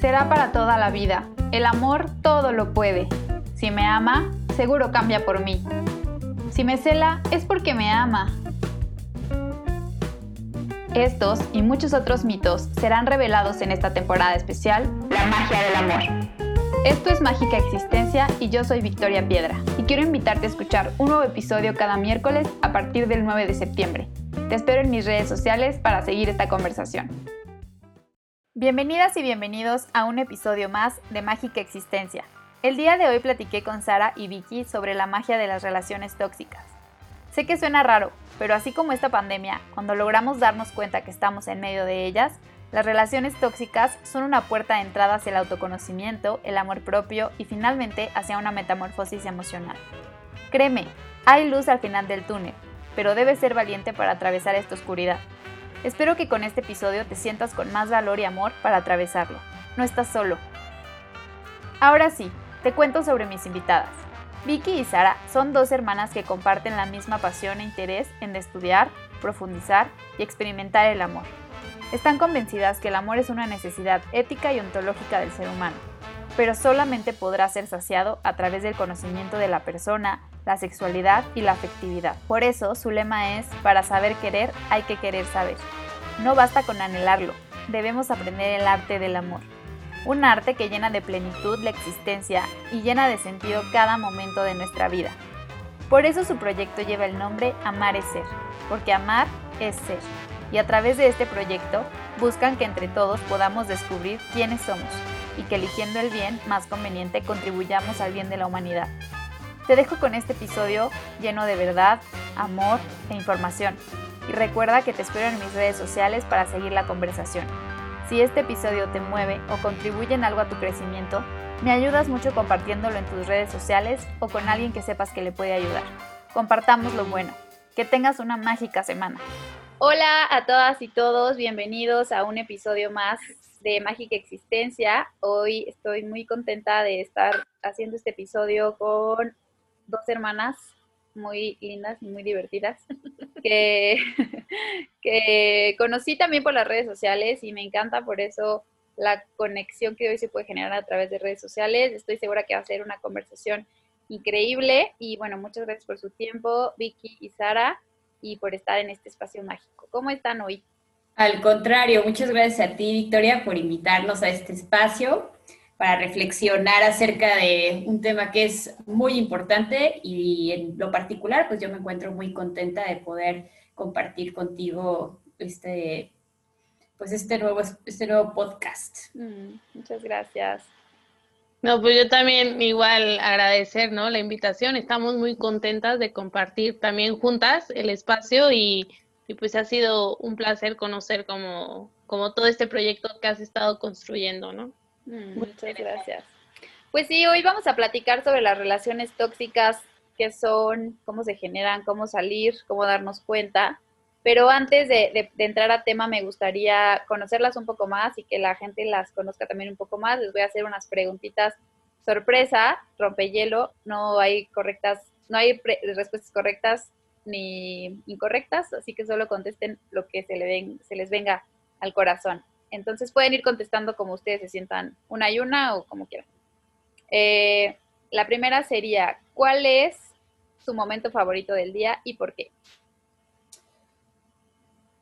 será para toda la vida. El amor todo lo puede. Si me ama, seguro cambia por mí. Si me cela, es porque me ama. Estos y muchos otros mitos serán revelados en esta temporada especial, La magia del amor. Esto es Mágica Existencia y yo soy Victoria Piedra y quiero invitarte a escuchar un nuevo episodio cada miércoles a partir del 9 de septiembre. Te espero en mis redes sociales para seguir esta conversación. Bienvenidas y bienvenidos a un episodio más de Mágica Existencia. El día de hoy platiqué con Sara y Vicky sobre la magia de las relaciones tóxicas. Sé que suena raro, pero así como esta pandemia, cuando logramos darnos cuenta que estamos en medio de ellas, las relaciones tóxicas son una puerta de entrada hacia el autoconocimiento, el amor propio y finalmente hacia una metamorfosis emocional. Créeme, hay luz al final del túnel, pero debes ser valiente para atravesar esta oscuridad. Espero que con este episodio te sientas con más valor y amor para atravesarlo. No estás solo. Ahora sí, te cuento sobre mis invitadas. Vicky y Sara son dos hermanas que comparten la misma pasión e interés en estudiar, profundizar y experimentar el amor. Están convencidas que el amor es una necesidad ética y ontológica del ser humano, pero solamente podrá ser saciado a través del conocimiento de la persona, la sexualidad y la afectividad. Por eso su lema es, para saber querer hay que querer saber. No basta con anhelarlo, debemos aprender el arte del amor. Un arte que llena de plenitud la existencia y llena de sentido cada momento de nuestra vida. Por eso su proyecto lleva el nombre Amar es Ser, porque amar es ser y a través de este proyecto buscan que entre todos podamos descubrir quiénes somos y que eligiendo el bien más conveniente contribuyamos al bien de la humanidad. Te dejo con este episodio lleno de verdad, amor e información y recuerda que te espero en mis redes sociales para seguir la conversación. Si este episodio te mueve o contribuye en algo a tu crecimiento, me ayudas mucho compartiéndolo en tus redes sociales o con alguien que sepas que le puede ayudar. Compartamos lo bueno. Que tengas una mágica semana. Hola a todas y todos, bienvenidos a un episodio más de Mágica Existencia. Hoy estoy muy contenta de estar haciendo este episodio con dos hermanas muy lindas y muy divertidas que, que conocí también por las redes sociales y me encanta por eso la conexión que hoy se puede generar a través de redes sociales. Estoy segura que va a ser una conversación increíble y bueno, muchas gracias por su tiempo, Vicky y Sara y por estar en este espacio mágico. ¿Cómo están hoy? Al contrario, muchas gracias a ti, Victoria, por invitarnos a este espacio para reflexionar acerca de un tema que es muy importante y en lo particular, pues yo me encuentro muy contenta de poder compartir contigo este, pues este nuevo, este nuevo podcast. Mm, muchas gracias. No, pues yo también igual agradecer, ¿no? La invitación. Estamos muy contentas de compartir también juntas el espacio y, pues ha sido un placer conocer como, como todo este proyecto que has estado construyendo, ¿no? Mm, muchas gracias. Pues sí, hoy vamos a platicar sobre las relaciones tóxicas, qué son, cómo se generan, cómo salir, cómo darnos cuenta. Pero antes de, entrar a tema, me gustaría conocerlas un poco más y que la gente las conozca también un poco más. Les voy a hacer unas preguntitas sorpresa, rompehielo. No hay correctas, no hay respuestas correctas ni incorrectas, así que solo contesten lo que se, le les venga al corazón. Entonces pueden ir contestando como ustedes se sientan, una y una o como quieran. Eh, la primera sería, ¿cuál es su momento favorito del día y por qué?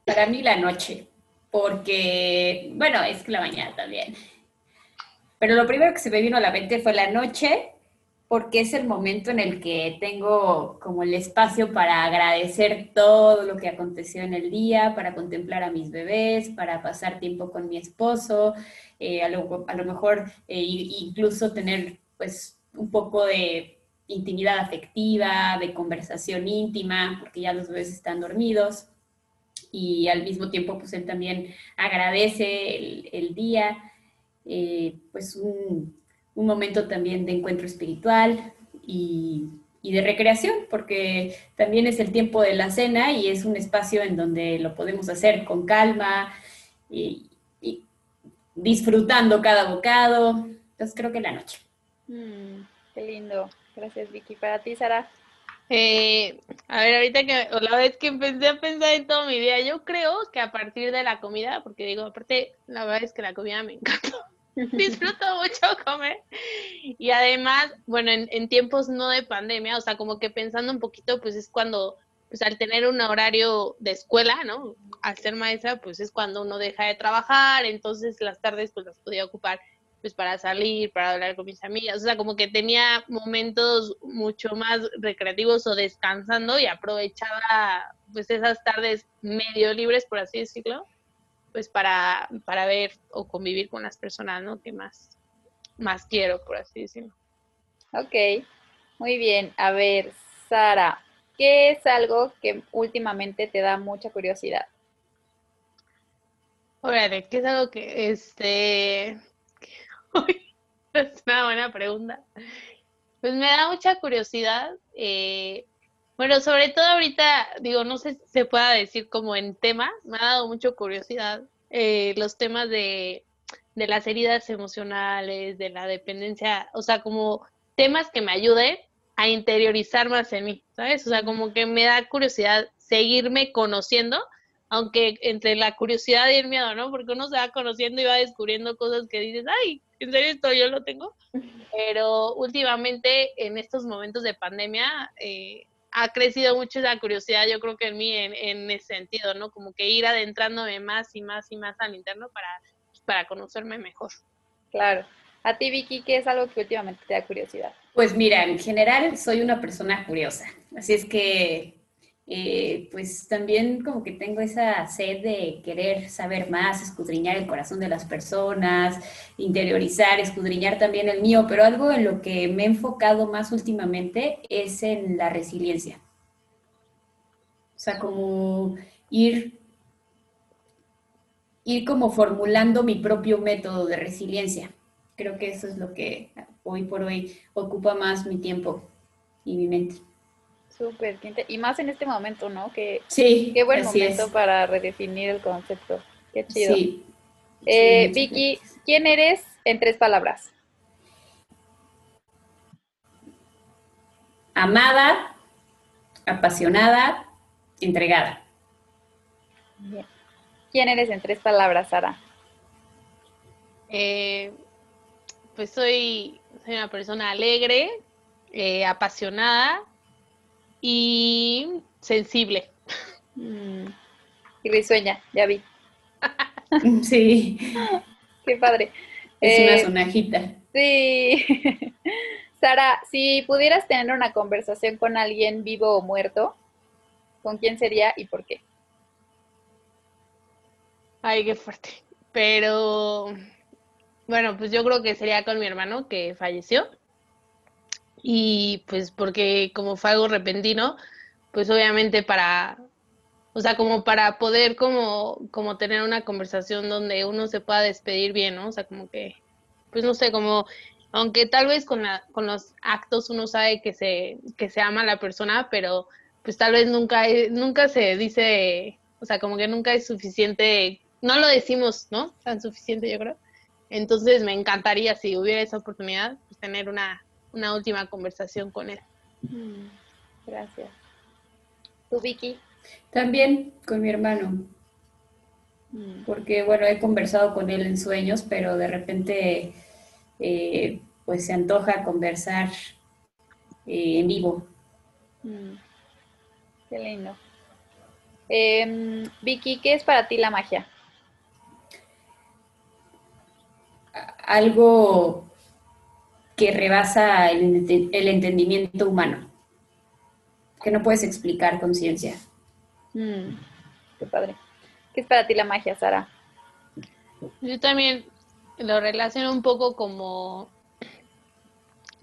Para mí la noche, porque, bueno, es que la mañana también. Pero lo primero que se me vino a la mente fue la noche, porque es el momento en el que tengo como el espacio para agradecer todo lo que aconteció en el día, para contemplar a mis bebés, para pasar tiempo con mi esposo, eh, a, lo, mejor eh, incluso tener pues un poco de intimidad afectiva, de conversación íntima, porque ya los bebés están dormidos y al mismo tiempo pues él también agradece el, día, eh, pues un, momento también de encuentro espiritual y, de recreación, porque también es el tiempo de la cena y es un espacio en donde lo podemos hacer con calma y, disfrutando cada bocado. Entonces creo que la noche. Mm, qué lindo. Gracias Vicky. Para ti, Sara. Eh, a ver, ahorita que la vez que empecé a pensar en todo mi día, yo creo que a partir de la comida, porque digo, aparte, la verdad es que la comida me encanta. Disfruto mucho comer. Y además, bueno, en, en, tiempos no de pandemia, o sea, como que pensando un poquito, pues es cuando, pues al tener un horario de escuela, ¿no? Al ser maestra, pues es cuando uno deja de trabajar, entonces las tardes pues las podía ocupar pues para salir, para hablar con mis amigas, o sea, como que tenía momentos mucho más recreativos o descansando y aprovechaba pues esas tardes medio libres, por así decirlo, pues para, para ver o convivir con las personas, ¿no? Que más, más quiero, por así decirlo. Ok, muy bien. A ver, Sara, ¿qué es algo que últimamente te da mucha curiosidad? Órale, ¿qué es algo que, este, es una buena pregunta. Pues me da mucha curiosidad. Eh, bueno, sobre todo ahorita, digo, no sé si se pueda decir como en tema, me ha dado mucha curiosidad eh, los temas de, de las heridas emocionales, de la dependencia, o sea, como temas que me ayuden a interiorizar más en mí, ¿sabes? O sea, como que me da curiosidad seguirme conociendo aunque entre la curiosidad y el miedo, ¿no? Porque uno se va conociendo y va descubriendo cosas que dices, ay, ¿en serio esto yo lo tengo? Pero últimamente, en estos momentos de pandemia, eh, ha crecido mucho esa curiosidad, yo creo que en mí, en, ese sentido, ¿no? Como que ir adentrándome más y más y más al interno para, para conocerme mejor. Claro. A ti, Vicky, ¿qué es algo que últimamente te da curiosidad? Pues mira, en general soy una persona curiosa, así es que eh, pues también como que tengo esa sed de querer saber más, escudriñar el corazón de las personas, interiorizar, escudriñar también el mío, pero algo en lo que me he enfocado más últimamente es en la resiliencia. O sea, como ir, ir como formulando mi propio método de resiliencia. Creo que eso es lo que hoy por hoy ocupa más mi tiempo y mi mente. Súper, y más en este momento, ¿no? Que, sí, qué buen momento para redefinir el concepto. Qué chido. Sí. Eh, Vicky, ¿quién eres en tres palabras? Amada, apasionada, entregada. ¿Quién eres en tres palabras, Sara? Eh, pues soy, soy, una persona alegre, eh, apasionada y sensible. Mm. Y risueña, ya vi. sí. Qué padre. Es una eh, sonajita. Sí. Sara, si pudieras tener una conversación con alguien vivo o muerto, ¿con quién sería y por qué? Ay, qué fuerte. Pero, bueno, pues yo creo que sería con mi hermano que falleció y pues porque como fue algo repentino, pues obviamente para, o sea, como para poder como, como tener una conversación donde uno se pueda despedir bien, ¿no? O sea, como que, pues no sé, como, aunque tal vez con, la, con los actos uno sabe que se, que se ama a la persona, pero pues tal vez nunca, nunca se dice, o sea, como que nunca es suficiente, no lo decimos, ¿no? Tan suficiente, yo creo. Entonces me encantaría, si hubiera esa oportunidad, pues tener una, una última conversación con él. Mm, gracias. ¿Tú, Vicky? También con mi hermano. Mm. Porque, bueno, he conversado con él en sueños, pero de repente, eh, pues se antoja conversar eh, en vivo. Mm. Qué lindo. Em, Vicky, ¿qué es para ti la magia? Algo que rebasa el, entendimiento humano, que no puedes explicar con ciencia. Mm, qué padre. ¿Qué es para ti la magia, Sara? Yo también lo relaciono un poco como,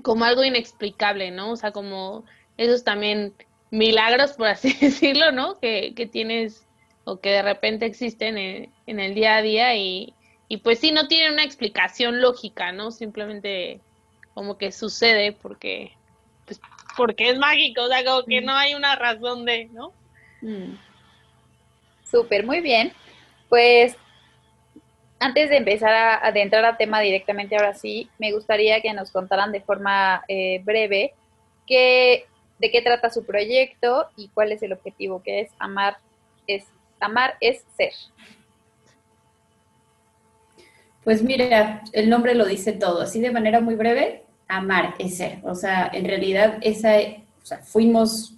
como algo inexplicable, ¿no? O sea, como esos también milagros, por así decirlo, ¿no? Que, que tienes o que de repente existen en, en el día a día y, y pues sí, no tienen una explicación lógica, ¿no? Simplemente como que sucede porque, pues, porque es mágico, o sea, como que mm. no hay una razón de, ¿no? Mm. Súper, muy bien. Pues antes de empezar a adentrar al tema directamente ahora sí, me gustaría que nos contaran de forma eh, breve qué, de qué trata su proyecto y cuál es el objetivo, que es amar es amar es ser. Pues mira, el nombre lo dice todo, así de manera muy breve, amar es ser. O sea, en realidad esa, fuimos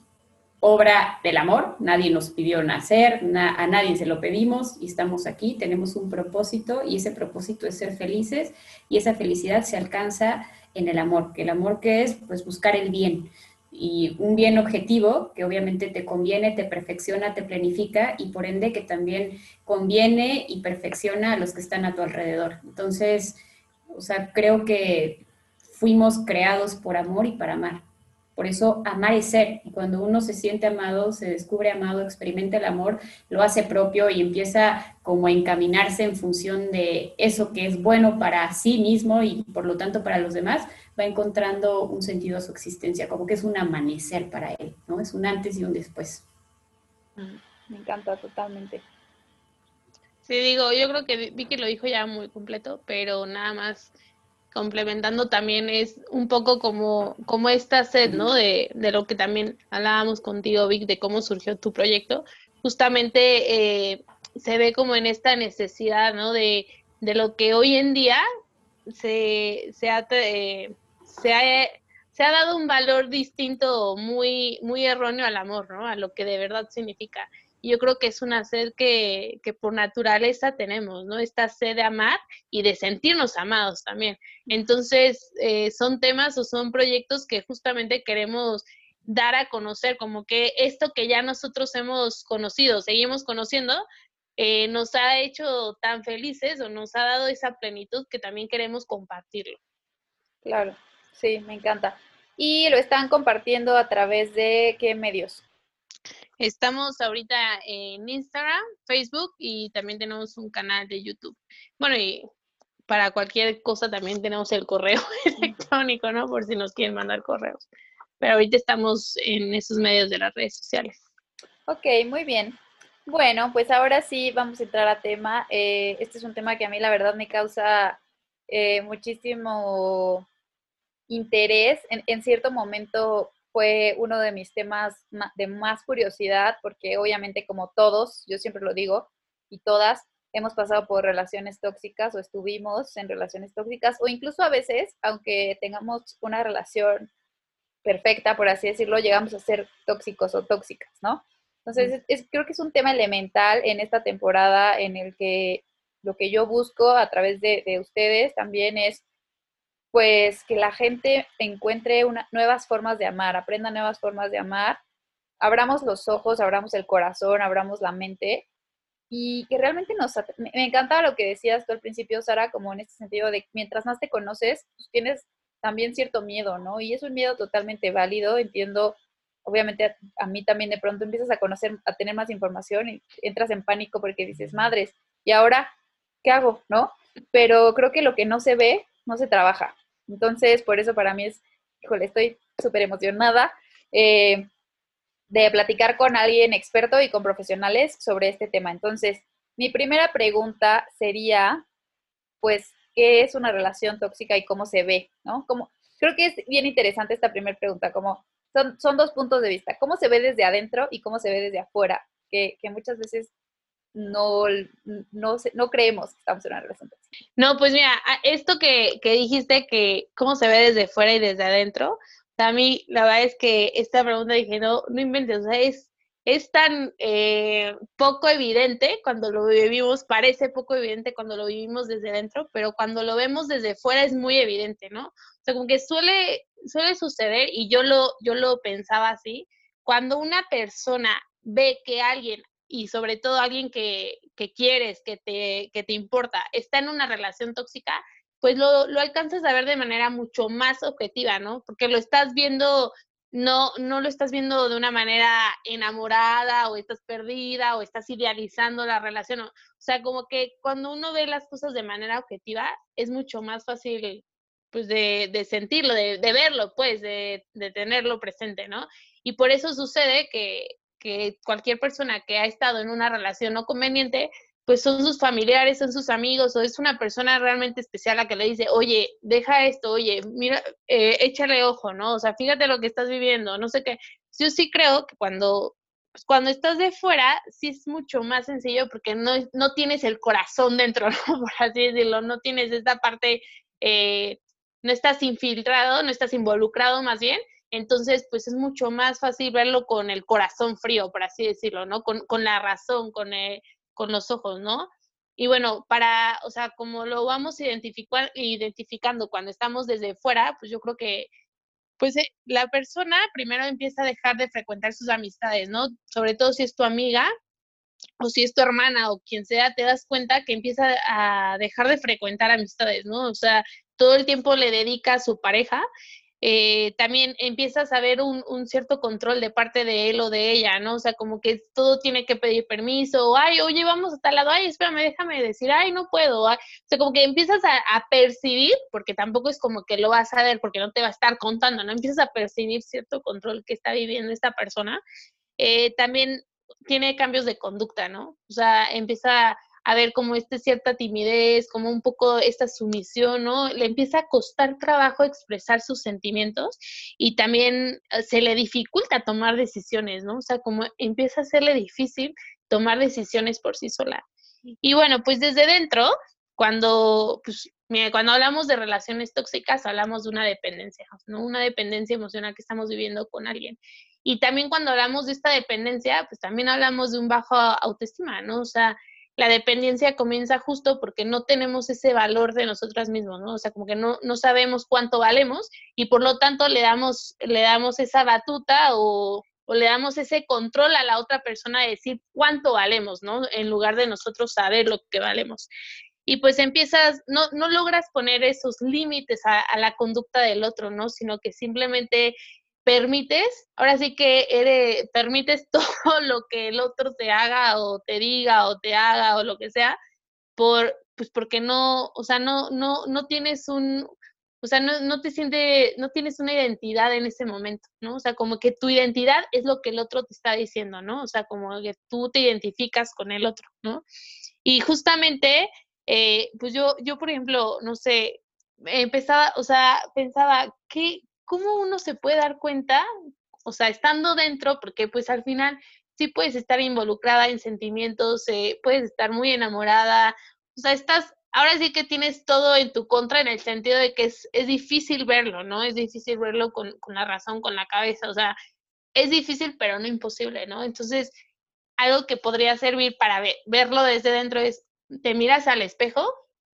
obra del amor, nadie nos pidió nacer, a nadie se lo pedimos y estamos aquí, tenemos un propósito y ese propósito es ser felices y esa felicidad se alcanza en el amor, que el amor que es pues buscar el bien y un bien objetivo que obviamente te conviene, te perfecciona, te planifica y por ende que también conviene y perfecciona a los que están a tu alrededor. Entonces, o sea, creo que fuimos creados por amor y para amar. Por eso amar es ser. Y cuando uno se siente amado, se descubre amado, experimenta el amor, lo hace propio y empieza como a encaminarse en función de eso que es bueno para sí mismo y por lo tanto para los demás, va encontrando un sentido a su existencia, como que es un amanecer para él, ¿no? Es un antes y un después. Mm, me encanta totalmente. Sí, digo, yo creo que Vicky lo dijo ya muy completo, pero nada más complementando también es un poco como, como esta sed, ¿no? De, de lo que también hablábamos contigo, Vic, de cómo surgió tu proyecto. Justamente eh, se ve como en esta necesidad, ¿no? De, de lo que hoy en día se, se, ha, eh, se, ha, se ha dado un valor distinto, muy, muy erróneo al amor, ¿no? A lo que de verdad significa yo creo que es una sed que, que, por naturaleza tenemos, ¿no? Esta sed de amar y de sentirnos amados también. Entonces, eh, son temas o son proyectos que justamente queremos dar a conocer, como que esto que ya nosotros hemos conocido, seguimos conociendo, eh, nos ha hecho tan felices o nos ha dado esa plenitud que también queremos compartirlo. Claro, sí, me encanta. ¿Y lo están compartiendo a través de qué medios? Estamos ahorita en Instagram, Facebook y también tenemos un canal de YouTube. Bueno, y para cualquier cosa también tenemos el correo electrónico, ¿no? Por si nos quieren mandar correos. Pero ahorita estamos en esos medios de las redes sociales. Ok, muy bien. Bueno, pues ahora sí vamos a entrar a tema. Eh, este es un tema que a mí la verdad me causa eh, muchísimo interés. En, en, cierto momento fue uno de mis temas de más curiosidad, porque obviamente como todos, yo siempre lo digo, y todas, hemos pasado por relaciones tóxicas o estuvimos en relaciones tóxicas, o incluso a veces, aunque tengamos una relación perfecta, por así decirlo, llegamos a ser tóxicos o tóxicas, ¿no? Entonces, creo que es un tema elemental en esta temporada en el que lo que yo busco a través de, de ustedes también es pues que la gente encuentre una, nuevas formas de amar, aprenda nuevas formas de amar, abramos los ojos, abramos el corazón, abramos la mente y que realmente nos... Me, encanta lo que decías tú al principio, Sara, como en este sentido de mientras más te conoces, pues tienes también cierto miedo, ¿no? Y es un miedo totalmente válido, entiendo, obviamente a, a mí también de pronto empiezas a conocer, a tener más información y entras en pánico porque dices, madres, ¿y ahora qué hago? ¿No? Pero creo que lo que no se ve, no se trabaja. Entonces, por eso para mí es, híjole, estoy súper emocionada eh, de platicar con alguien experto y con profesionales sobre este tema. Entonces, mi primera pregunta sería, pues, ¿qué es una relación tóxica y cómo se ve? ¿No? Como, creo que es bien interesante esta primera pregunta, como son, son dos puntos de vista, cómo se ve desde adentro y cómo se ve desde afuera, que, que muchas veces no, no, no creemos que estamos en una relación tóxica. No, pues mira, esto que, que dijiste, que cómo se ve desde fuera y desde adentro, a mí la verdad es que esta pregunta dije, no, no inventes, o sea, es, es tan eh, poco evidente cuando lo vivimos, parece poco evidente cuando lo vivimos desde adentro, pero cuando lo vemos desde fuera es muy evidente, ¿no? O sea, como que suele, suele suceder, y yo lo, yo lo pensaba así, cuando una persona ve que alguien y sobre todo alguien que, que quieres, que te, que te importa, está en una relación tóxica, pues lo, lo alcanzas a ver de manera mucho más objetiva, ¿no? Porque lo estás viendo no, no lo estás viendo de una manera enamorada o estás perdida o estás idealizando la relación. O, sea, como que cuando uno ve las cosas de manera objetiva, es mucho más fácil pues de, de sentirlo, de, de, verlo, pues, de, de, tenerlo presente, ¿no? Y por eso sucede que, que cualquier persona que ha estado en una relación no conveniente, pues son sus familiares, son sus amigos, o es una persona realmente especial a que le dice, oye, deja esto, oye, mira, eh, échale ojo, ¿no? O sea, fíjate lo que estás viviendo, no sé qué. Yo sí creo que cuando pues cuando estás de fuera, sí es mucho más sencillo porque no, no tienes el corazón dentro, ¿no? Por así decirlo, no tienes esta parte, eh, no estás infiltrado, no estás involucrado más bien, entonces pues es mucho más fácil verlo con el corazón frío, por así decirlo, ¿no? Con, con la razón, con, eh, con los ojos, ¿no? Y bueno, para, o sea, como lo vamos identificar, identificando cuando estamos desde fuera, pues yo creo que pues eh, la persona primero empieza a dejar de frecuentar sus amistades, ¿no? Sobre todo si es tu amiga o si es tu hermana o quien sea, te das cuenta que empieza a dejar de frecuentar amistades, ¿no? O sea, todo el tiempo le dedica a su pareja eh, también empiezas a ver un, cierto control de parte de él o de ella, ¿no? O sea, como que todo tiene que pedir permiso, ay, oye, vamos a tal lado, ay, espérame, déjame decir, ay, no puedo. O sea, como que empiezas a, percibir, porque tampoco es como que lo vas a ver, porque no te va a estar contando, ¿no? Empiezas a percibir cierto control que está viviendo esta persona. Eh, también tiene cambios de conducta, ¿no? O sea, empieza a ver como esta cierta timidez, como un poco esta sumisión, ¿no? Le empieza a costar trabajo expresar sus sentimientos y también eh, se le dificulta tomar decisiones, ¿no? O sea, como empieza a serle difícil tomar decisiones por sí sola. Y bueno, pues desde dentro, cuando, pues, cuando hablamos de relaciones tóxicas, hablamos de una dependencia, ¿no? Una dependencia emocional que estamos viviendo con alguien. Y también cuando hablamos de esta dependencia, pues también hablamos de un bajo autoestima, ¿no? O sea, la dependencia comienza justo porque no tenemos ese valor de nosotras mismos, ¿no? O sea, como que no, no sabemos cuánto valemos y por lo tanto le damos, le damos esa batuta o, o le damos ese control a la otra persona de decir cuánto valemos, ¿no? En lugar de nosotros saber lo que valemos. Y pues empiezas, no, no logras poner esos límites a, a la conducta del otro, ¿no? Sino que simplemente permites, ahora sí que eres, permites todo lo que el otro te haga o te diga o te haga o lo que sea, por, pues porque no, o sea, no, no, no tienes un, o sea, no, no te siente, no tienes una identidad en ese momento, ¿no? O sea, como que tu identidad es lo que el otro te está diciendo, ¿no? O sea, como que tú te identificas con el otro, ¿no? Y justamente, eh, pues yo, yo, por ejemplo, no sé, empezaba, o sea, pensaba, ¿qué, ¿cómo uno se puede dar cuenta? O sea, estando dentro, porque pues al final sí puedes estar involucrada en sentimientos, eh, puedes estar muy enamorada, o sea, estás, ahora sí que tienes todo en tu contra en el sentido de que es, es difícil verlo, ¿no? Es difícil verlo con, con la razón, con la cabeza, o sea, es difícil, pero no imposible, ¿no? Entonces, algo que podría servir para verlo desde dentro es, te miras al espejo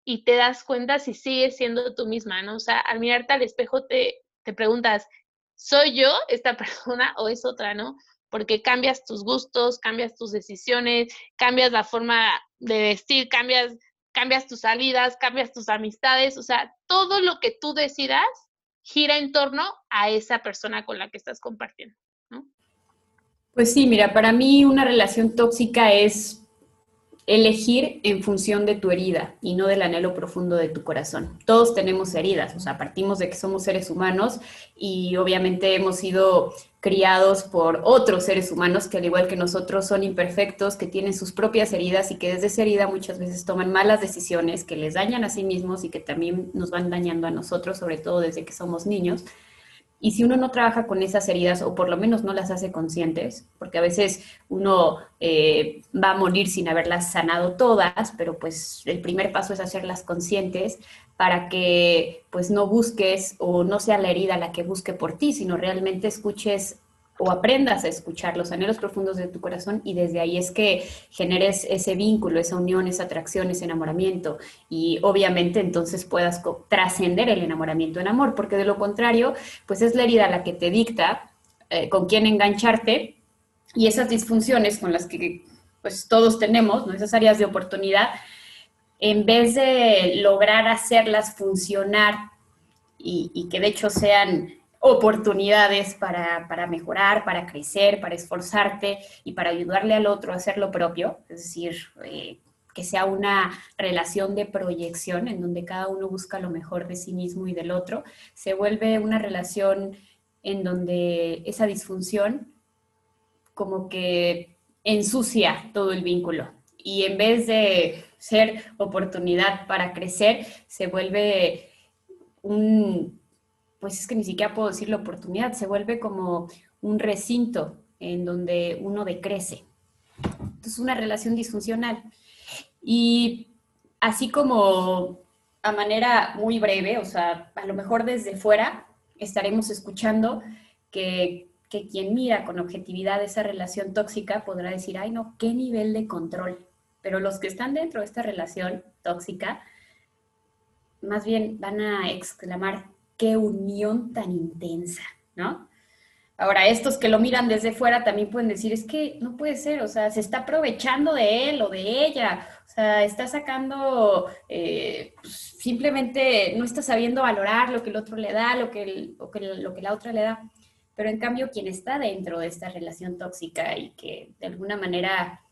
y te das cuenta si sigues siendo tú misma, ¿no? O sea, al mirarte al espejo te, te preguntas, ¿soy yo esta persona o es otra, no? Porque cambias tus gustos, cambias tus decisiones, cambias la forma de vestir, cambias, cambias tus salidas, cambias tus amistades, o sea, todo lo que tú decidas gira en torno a esa persona con la que estás compartiendo, ¿no? Pues sí, mira, para mí una relación tóxica es elegir en función de tu herida y no del anhelo profundo de tu corazón. Todos tenemos heridas, o sea, partimos de que somos seres humanos y obviamente hemos sido criados por otros seres humanos que al igual que nosotros son imperfectos, que tienen sus propias heridas y que desde esa herida muchas veces toman malas decisiones que les dañan a sí mismos y que también nos van dañando a nosotros, sobre todo desde que somos niños. Y si uno no trabaja con esas heridas o por lo menos no las hace conscientes, porque a veces uno eh, va a morir sin haberlas sanado todas, pero pues el primer paso es hacerlas conscientes para que pues no busques o no sea la herida la que busque por ti, sino realmente escuches o aprendas a escuchar los anhelos profundos de tu corazón y desde ahí es que generes ese vínculo, esa unión, esa atracción, ese enamoramiento y obviamente entonces puedas trascender el enamoramiento en amor, porque de lo contrario, pues es la herida la que te dicta eh, con quién engancharte y esas disfunciones con las que pues todos tenemos, esas áreas de oportunidad, en vez de lograr hacerlas funcionar y que de hecho sean oportunidades para, mejorar, para crecer, para esforzarte y para ayudarle al otro a hacer lo propio, es decir, eh, que sea una relación de proyección en donde cada uno busca lo mejor de sí mismo y del otro, se vuelve una relación en donde esa disfunción como que ensucia todo el vínculo. Y en vez de ser oportunidad para crecer, se vuelve un pues es que ni siquiera puedo decir la oportunidad, se vuelve como un recinto en donde uno decrece. Entonces, una relación disfuncional. Y así como a manera muy breve, o sea, a lo mejor desde fuera estaremos escuchando que, que quien mira con objetividad esa relación tóxica podrá decir, ay no, qué nivel de control. Pero los que están dentro de esta relación tóxica, más bien van a exclamar, qué unión tan intensa, ¿no? Ahora, estos que lo miran desde fuera también pueden decir, es que no puede ser, o sea, se está aprovechando de él o de ella, o sea, está sacando, eh, pues, simplemente no está sabiendo valorar lo que el otro le da, lo que, lo que la otra le da. Pero en cambio, quien está dentro de esta relación tóxica y que de alguna manera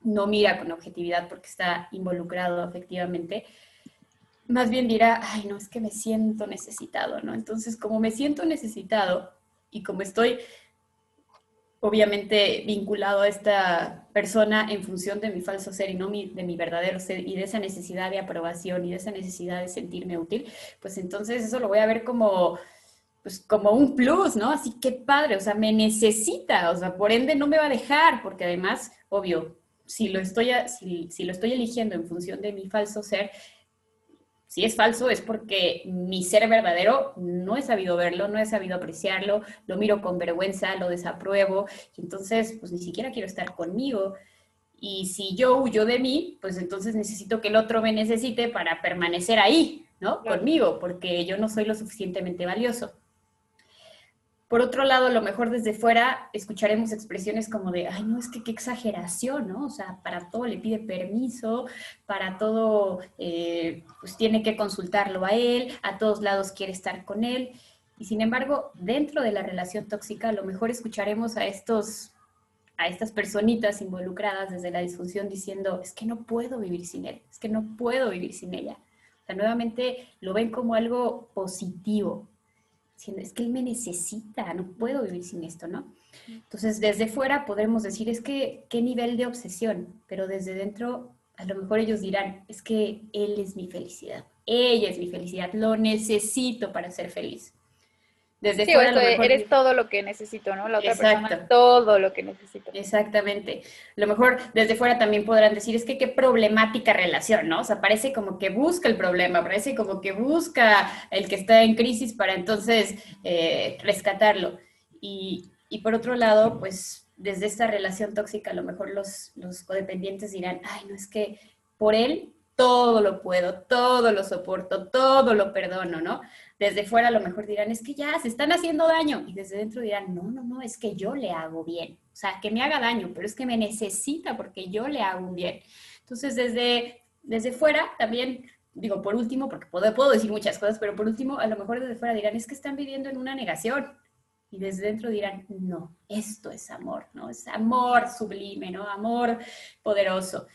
no mira con objetividad porque está involucrado efectivamente, más bien dirá, ay, no, es que me siento necesitado, ¿no? Entonces, como me siento necesitado y como estoy obviamente vinculado a esta persona en función de mi falso ser y no de mi verdadero ser y de esa necesidad de aprobación y de esa necesidad de sentirme útil, pues entonces eso lo voy a ver como pues como un plus, ¿no? Así que padre, o sea, me necesita, o sea, por ende no me va a dejar, porque además, obvio, si lo estoy, si, si lo estoy eligiendo en función de mi falso ser, si es falso es porque mi ser verdadero no he sabido verlo, no he sabido apreciarlo, lo miro con vergüenza, lo desapruebo, y entonces pues ni siquiera quiero estar conmigo. Y si yo huyo de mí, pues entonces necesito que el otro me necesite para permanecer ahí, ¿no? Conmigo, porque yo no soy lo suficientemente valioso. Por otro lado, a lo mejor desde fuera escucharemos expresiones como de, ay, no, es que qué exageración, ¿no? O sea, para todo le pide permiso, para todo, eh, pues tiene que consultarlo a él, a todos lados quiere estar con él. Y sin embargo, dentro de la relación tóxica, a lo mejor escucharemos a estos a estas personitas involucradas desde la disfunción diciendo, es que no puedo vivir sin él, es que no puedo vivir sin ella. O sea, nuevamente lo ven como algo positivo, es que él me necesita, no puedo vivir sin esto, ¿no? Entonces, desde fuera podemos decir, es que qué nivel de obsesión, pero desde dentro a lo mejor ellos dirán, es que él es mi felicidad, ella es mi felicidad, lo necesito para ser feliz. Desde fuera, eres todo lo que necesito, ¿no? La otra persona, todo lo que necesito. Exactamente. A lo mejor desde fuera también podrán decir, es que qué problemática relación, ¿no? O sea, parece como que busca el problema, parece como que busca el que está en crisis para entonces eh, rescatarlo. Y, y, por otro lado, pues desde esta relación tóxica, a lo mejor los, los codependientes dirán, ay, no es que por él todo lo puedo, todo lo soporto, todo lo perdono, ¿no? Desde fuera a lo mejor dirán, es que ya se están haciendo daño. Y desde dentro dirán, no, no, no, es que yo le hago bien. O sea, que me haga daño, pero es que me necesita porque yo le hago un bien. Entonces, desde, desde fuera también, digo, por último, porque puedo, puedo decir muchas cosas, pero por último, a lo mejor desde fuera dirán, es que están viviendo en una negación. Y desde dentro dirán, no, esto es amor, ¿no? Es amor sublime, ¿no? Amor poderoso.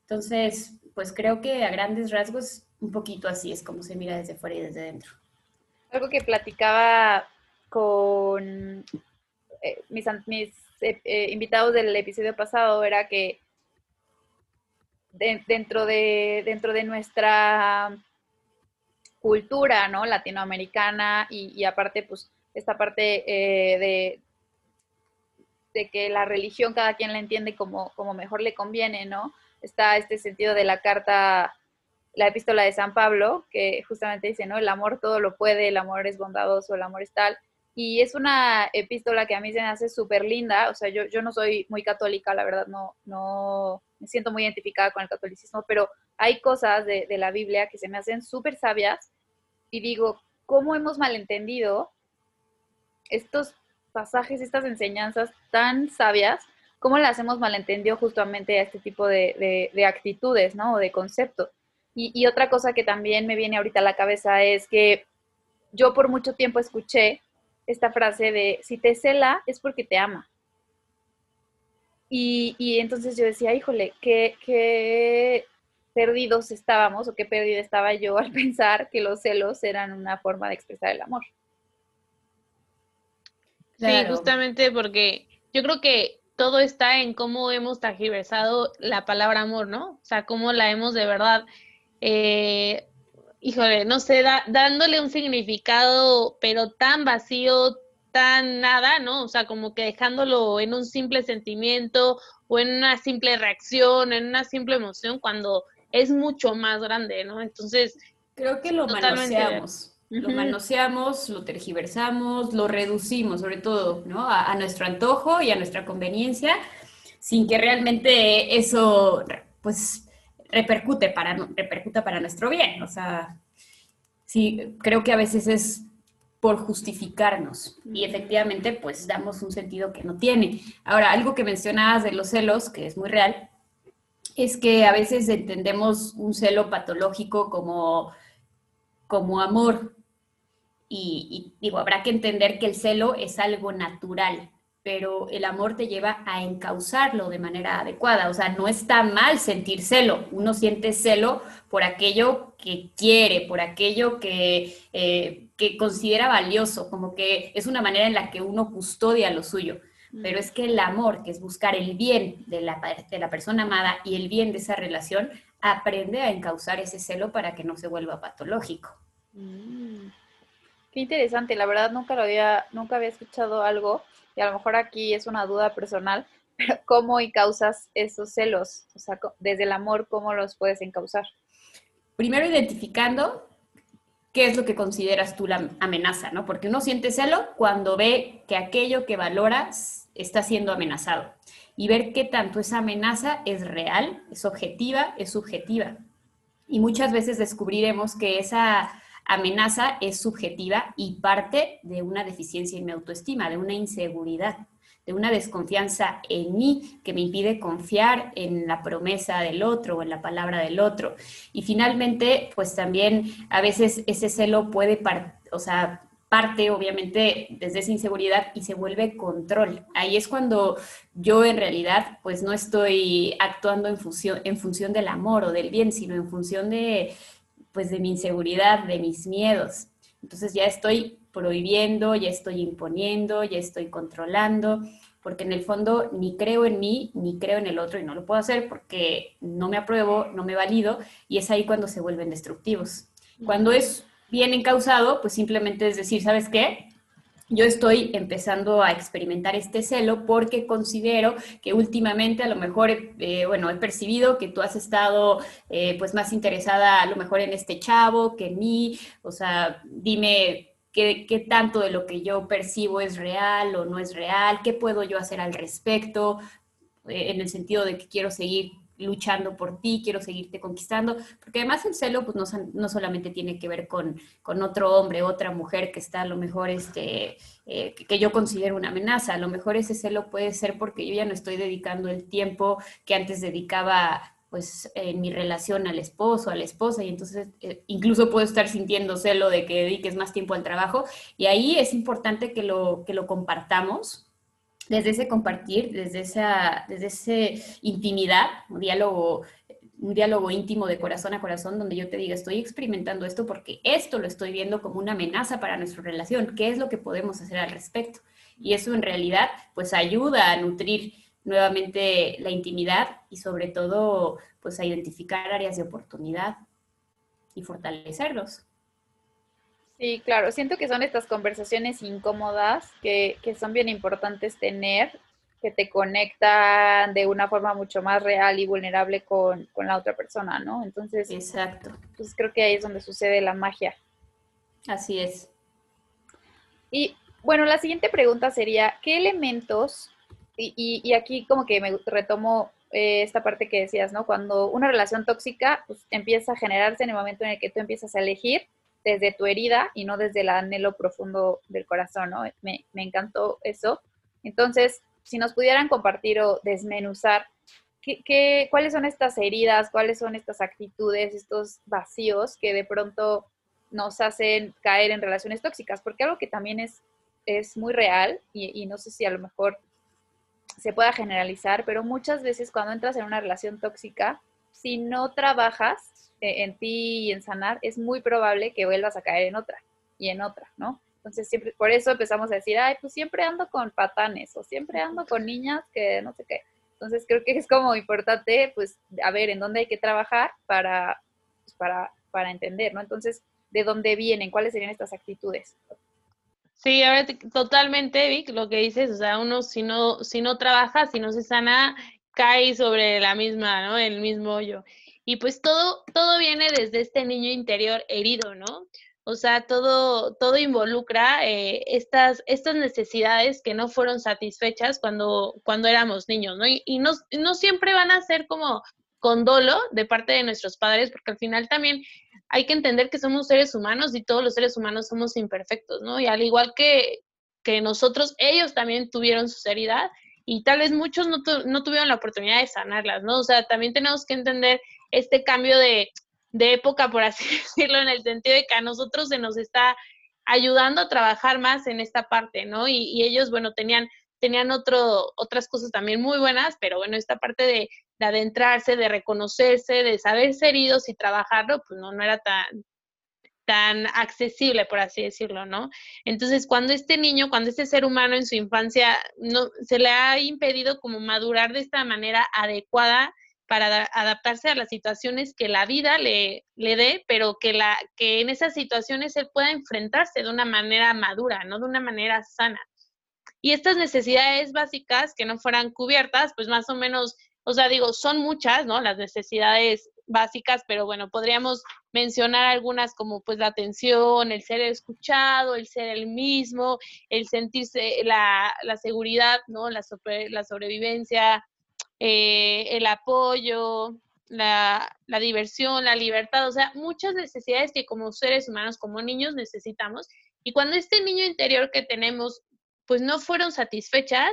Entonces, pues creo que a grandes rasgos, un poquito así es como se mira desde fuera y desde dentro. Algo que platicaba con eh, mis, eh, eh, invitados del episodio pasado era que dentro, de, dentro de nuestra cultura, ¿no? Latinoamericana y, aparte, pues, esta parte de, de que la religión cada quien la entiende como, como mejor le conviene, ¿no? Está este sentido de la carta la epístola de San Pablo, que justamente dice, ¿no? El amor todo lo puede, el amor es bondadoso, el amor es tal. Y es una epístola que a mí se me hace súper linda, o sea, yo, yo no soy muy católica, la verdad, no, no me siento muy identificada con el catolicismo, pero hay cosas de, la Biblia que se me hacen súper sabias y digo, ¿cómo hemos malentendido estos pasajes, estas enseñanzas tan sabias? ¿Cómo las hemos malentendido justamente a este tipo de, de, de actitudes, ¿no? O de conceptos. Y, otra cosa que también me viene ahorita a la cabeza es que yo por mucho tiempo escuché esta frase de si te cela es porque te ama. Y, entonces yo decía, híjole, qué, qué perdidos estábamos o qué perdida estaba yo al pensar que los celos eran una forma de expresar el amor. Sí, justamente porque yo creo que todo está en cómo hemos tergiversado la palabra amor, ¿no? O sea, cómo la hemos de verdad eh, híjole, no sé, dándole un significado, pero tan vacío, tan nada, ¿no? O sea, como que dejándolo en un simple sentimiento o en una simple reacción, en una simple emoción, cuando es mucho más grande, ¿no? Entonces... Creo que lo manoseamos. Lo manoseamos, lo tergiversamos, lo reducimos, sobre todo, ¿no? A, nuestro antojo y a nuestra conveniencia, sin que realmente eso, pues, repercute para, repercuta para nuestro bien. O sea, sí, creo que a veces es por justificarnos y efectivamente pues damos un sentido que no tiene. Ahora, algo que mencionabas de los celos, que es muy real, es que a veces entendemos un celo patológico como, como amor. Y, y digo, habrá que entender que el celo es algo natural, pero el amor te lleva a encauzarlo de manera adecuada. O sea, no está mal sentir celo. Uno siente celo por aquello que quiere, por aquello que, eh, que considera valioso, como que es una manera en la que uno custodia lo suyo. Pero es que el amor, que es buscar el bien de la, de la persona amada y el bien de esa relación, aprende a encauzar ese celo para que no se vuelva patológico. Mm. Qué interesante, la verdad nunca lo había, nunca había escuchado algo y a lo mejor aquí es una duda personal, pero ¿cómo encausas esos celos? O sea, desde el amor, ¿cómo los puedes encauzar? Primero identificando qué es lo que consideras tú la amenaza, ¿no? Porque uno siente celo cuando ve que aquello que valoras está siendo amenazado y ver qué tanto esa amenaza es real, es objetiva, es subjetiva. Y muchas veces descubriremos que esa amenaza es subjetiva y parte de una deficiencia en mi autoestima, de una inseguridad, de una desconfianza en mí que me impide confiar en la promesa del otro o en la palabra del otro. Y finalmente, pues también a veces ese celo puede, o sea, parte obviamente desde esa inseguridad y se vuelve control. Ahí es cuando yo en realidad pues no estoy actuando en función, en función del amor o del bien, sino en función de, pues de mi inseguridad, de mis miedos. Entonces ya estoy prohibiendo, ya estoy imponiendo, ya estoy controlando, porque en el fondo ni creo en mí, ni creo en el otro y no lo puedo hacer porque no me apruebo, no me valido y es ahí cuando se vuelven destructivos. Cuando es bien encausado, pues simplemente es decir, ¿sabes qué? Yo estoy empezando a experimentar este celo porque considero que últimamente a lo mejor, eh, bueno, he percibido que tú has estado eh, pues más interesada a lo mejor en este chavo que en mí, o sea, dime qué, qué tanto de lo que yo percibo es real o no es real, qué puedo yo hacer al respecto, eh, en el sentido de que quiero seguir luchando por ti, quiero seguirte conquistando, porque además el celo pues no, no solamente tiene que ver con, con, otro hombre, otra mujer que está a lo mejor, este, eh, que yo considero una amenaza, a lo mejor ese celo puede ser porque yo ya no estoy dedicando el tiempo que antes dedicaba pues en mi relación al esposo, a la esposa, y entonces eh, incluso puedo estar sintiendo celo de que dediques más tiempo al trabajo, y ahí es importante que lo, que lo compartamos, desde ese compartir, desde esa, desde ese intimidad, un diálogo, un diálogo íntimo de corazón a corazón, donde yo te diga, estoy experimentando esto porque esto lo estoy viendo como una amenaza para nuestra relación, ¿qué es lo que podemos hacer al respecto? Y eso en realidad, pues ayuda a nutrir nuevamente la intimidad y sobre todo, pues a identificar áreas de oportunidad y fortalecerlos. Sí, claro, siento que son estas conversaciones incómodas que, son bien importantes tener, que te conectan de una forma mucho más real y vulnerable con, la otra persona, ¿no? Entonces, exacto. Pues creo que ahí es donde sucede la magia. Así es. Y bueno, la siguiente pregunta sería, ¿qué elementos, y, y, aquí como que me retomo eh, esta parte que decías, ¿no? Cuando una relación tóxica pues, empieza a generarse en el momento en el que tú empiezas a elegir desde tu herida y no desde el anhelo profundo del corazón, ¿no? Me, encantó eso. Entonces, si nos pudieran compartir o desmenuzar, ¿qué, cuáles son estas heridas, cuáles son estas actitudes, estos vacíos que de pronto nos hacen caer en relaciones tóxicas? Porque algo que también es, es muy real y, y no sé si a lo mejor se pueda generalizar, pero muchas veces cuando entras en una relación tóxica, si no trabajas en ti y en sanar, es muy probable que vuelvas a caer en otra y en otra, ¿no? Entonces, siempre, por eso empezamos a decir, ay, pues siempre ando con patanes o siempre ando con niñas que no sé qué. Entonces, creo que es como importante, pues, a ver en dónde hay que trabajar para, pues, para, para entender, ¿no? Entonces, ¿de dónde vienen? ¿Cuáles serían estas actitudes? Sí, ahora totalmente, Vic, lo que dices, o sea, uno si no, si no trabaja, si no se sana, cae sobre la misma, ¿no? El mismo hoyo. Y pues todo, todo viene desde este niño interior herido, ¿no? O sea, todo, todo involucra eh, estas, estas necesidades que no fueron satisfechas cuando, cuando éramos niños, ¿no? Y, no, no siempre van a ser como con dolo de parte de nuestros padres, porque al final también hay que entender que somos seres humanos y todos los seres humanos somos imperfectos, ¿no? Y al igual que, que nosotros, ellos también tuvieron sus heridas y tal vez muchos no, no tuvieron la oportunidad de sanarlas, ¿no? O sea, también tenemos que entender este cambio de, de época, por así decirlo, en el sentido de que a nosotros se nos está ayudando a trabajar más en esta parte, ¿no? Y, ellos, bueno, tenían, tenían otro, otras cosas también muy buenas, pero bueno, esta parte de, de, adentrarse, de reconocerse, de saberse heridos y trabajarlo, pues no, no era tan, tan accesible, por así decirlo, ¿no? Entonces, cuando este niño, cuando este ser humano en su infancia no se le ha impedido como madurar de esta manera adecuada, para adaptarse a las situaciones que la vida le, le dé, pero que, la, que en esas situaciones él pueda enfrentarse de una manera madura, no de una manera sana. Y estas necesidades básicas que no fueran cubiertas, pues más o menos, o sea, digo, son muchas, ¿no? Las necesidades básicas, pero bueno, podríamos mencionar algunas como pues la atención, el ser escuchado, el ser el mismo, el sentirse la, la seguridad, ¿no? La, la sobrevivencia, eh, el apoyo, la, la, diversión, la libertad, o sea, muchas necesidades que como seres humanos, como niños necesitamos. Y cuando este niño interior que tenemos, pues no fueron satisfechas,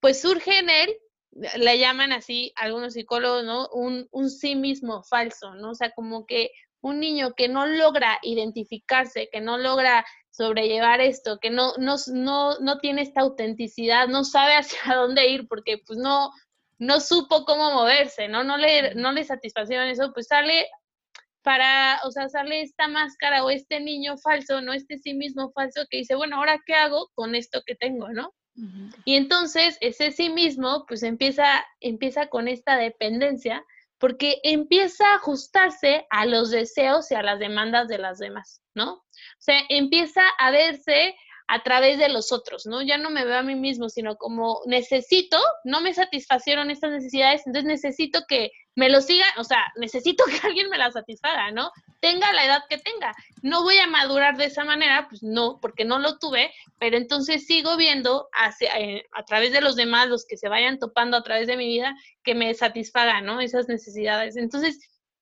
pues surge en él, le llaman así algunos psicólogos, ¿no? Un, un sí mismo falso, ¿no? O sea, como que un niño que no logra identificarse, que no logra sobrellevar esto, que no, no, no, no tiene esta autenticidad, no sabe hacia dónde ir porque pues no, no supo cómo moverse, ¿no? No le, no le satisfacieron eso, pues sale para, o sea, sale esta máscara o este niño falso, ¿no? Este sí mismo falso que dice, bueno, ahora qué hago con esto que tengo, ¿no? Y entonces ese sí mismo, pues empieza, empieza con esta dependencia, porque empieza a ajustarse a los deseos y a las demandas de las demás, ¿no? O sea, empieza a verse a través de los otros, ¿no? Ya no me veo a mí mismo, sino como necesito, no me satisfacieron estas necesidades, entonces necesito que me lo siga, o sea, necesito que alguien me la satisfaga, ¿no? Tenga la edad que tenga. No voy a madurar de esa manera, pues no, porque no lo tuve, pero entonces sigo viendo eh, a través de los demás, los que se vayan topando a través de mi vida, que me satisfagan, ¿no? Esas necesidades. Entonces,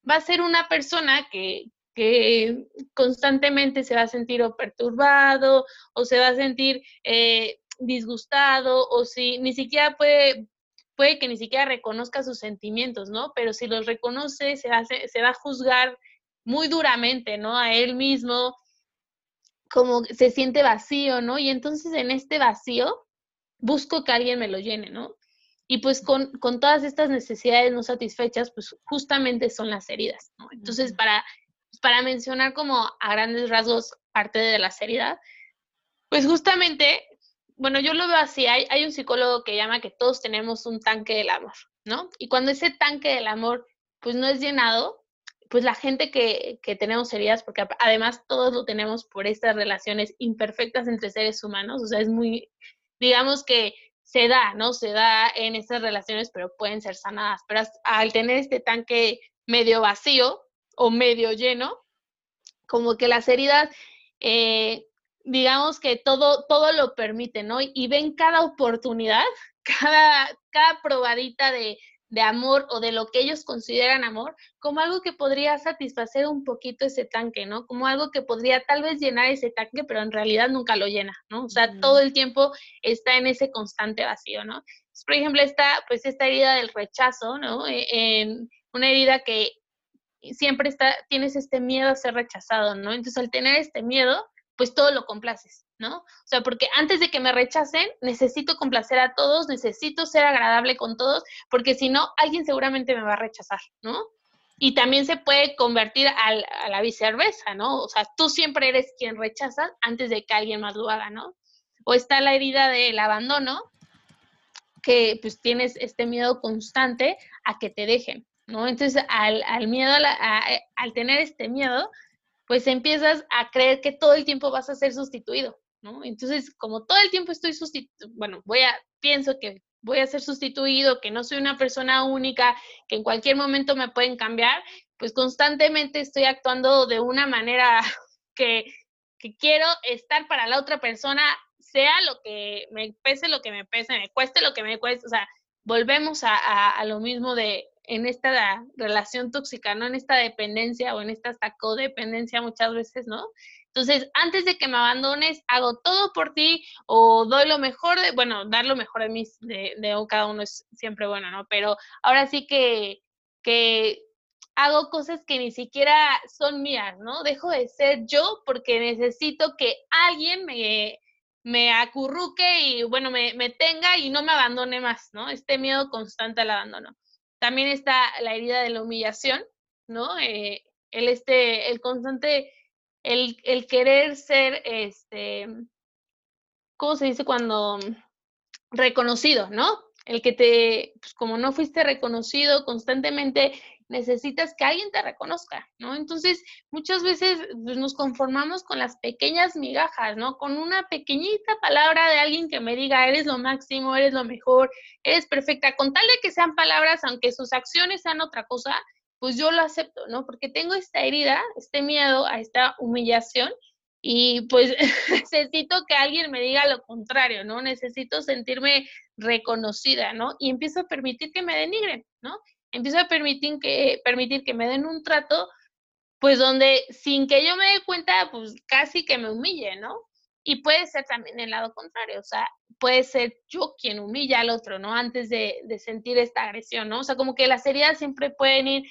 va a ser una persona que, que constantemente se va a sentir o perturbado o se va a sentir eh, disgustado o si ni siquiera puede, puede que ni siquiera reconozca sus sentimientos, ¿no? Pero si los reconoce, se, hace, se va a juzgar muy duramente, ¿no? A él mismo, como se siente vacío, ¿no? Y entonces en este vacío busco que alguien me lo llene, ¿no? Y pues con, con todas estas necesidades no satisfechas, pues justamente son las heridas, ¿no? Entonces, para para mencionar como a grandes rasgos parte de la seriedad, pues justamente, bueno, yo lo veo así, hay, hay un psicólogo que llama que todos tenemos un tanque del amor, ¿no? Y cuando ese tanque del amor pues no es llenado, pues la gente que, que, tenemos heridas, porque además todos lo tenemos por estas relaciones imperfectas entre seres humanos, o sea, es muy, digamos que se da, ¿no? Se da en estas relaciones, pero pueden ser sanadas, pero al tener este tanque medio vacío, o medio lleno, como que las heridas, eh, digamos que todo, todo lo permite, ¿no? Y ven cada oportunidad, cada, cada probadita de, de amor o de lo que ellos consideran amor, como algo que podría satisfacer un poquito ese tanque, ¿no? Como algo que podría tal vez llenar ese tanque, pero en realidad nunca lo llena, ¿no? O sea, todo el tiempo está en ese constante vacío, ¿no? Por ejemplo, esta, pues esta herida del rechazo, ¿no? E, en una herida que siempre está, tienes este miedo a ser rechazado, ¿no? Entonces, al tener este miedo, pues todo lo complaces, ¿no? O sea, porque antes de que me rechacen, necesito complacer a todos, necesito ser agradable con todos, porque si no, alguien seguramente me va a rechazar, ¿no? Y también se puede convertir a la viceversa, ¿no? O sea, tú siempre eres quien rechaza antes de que alguien más lo haga, ¿no? O está la herida del abandono, que pues tienes este miedo constante a que te dejen, ¿no? Entonces, al, al miedo, al tener este miedo, pues empiezas a creer que todo el tiempo vas a ser sustituido, ¿no? Entonces, como todo el tiempo estoy bueno, voy a, pienso que voy a ser sustituido, que no soy una persona única, que en cualquier momento me pueden cambiar, pues constantemente estoy actuando de una manera que, que quiero estar para la otra persona, sea lo que me pese, lo que me pese, me cueste lo que me cueste, o sea, volvemos a, a, a lo mismo de en esta relación tóxica, ¿no? En esta dependencia o en esta hasta codependencia muchas veces, ¿no? Entonces, antes de que me abandones, hago todo por ti o doy lo mejor, de, bueno, dar lo mejor de mí, de, de cada uno es siempre bueno, ¿no? Pero ahora sí que, que hago cosas que ni siquiera son mías, ¿no? Dejo de ser yo porque necesito que alguien me, me acurruque y, bueno, me, me tenga y no me abandone más, ¿no? Este miedo constante al abandono. También está la herida de la humillación, ¿no? Eh, el, este, el constante, el, el querer ser, este, ¿cómo se dice cuando? Reconocido, ¿no? El que te, pues como no fuiste reconocido constantemente, necesitas que alguien te reconozca, ¿no? Entonces, muchas veces pues, nos conformamos con las pequeñas migajas, ¿no? Con una pequeñita palabra de alguien que me diga, eres lo máximo, eres lo mejor, eres perfecta, con tal de que sean palabras, aunque sus acciones sean otra cosa, pues yo lo acepto, ¿no? Porque tengo esta herida, este miedo a esta humillación y pues necesito que alguien me diga lo contrario, ¿no? Necesito sentirme reconocida, ¿no? Y empiezo a permitir que me denigren, ¿no? Empiezo a permitir que, permitir que me den un trato, pues donde sin que yo me dé cuenta, pues casi que me humille, ¿no? Y puede ser también el lado contrario, o sea, puede ser yo quien humilla al otro, ¿no? Antes de, de sentir esta agresión, ¿no? O sea, como que las heridas siempre pueden ir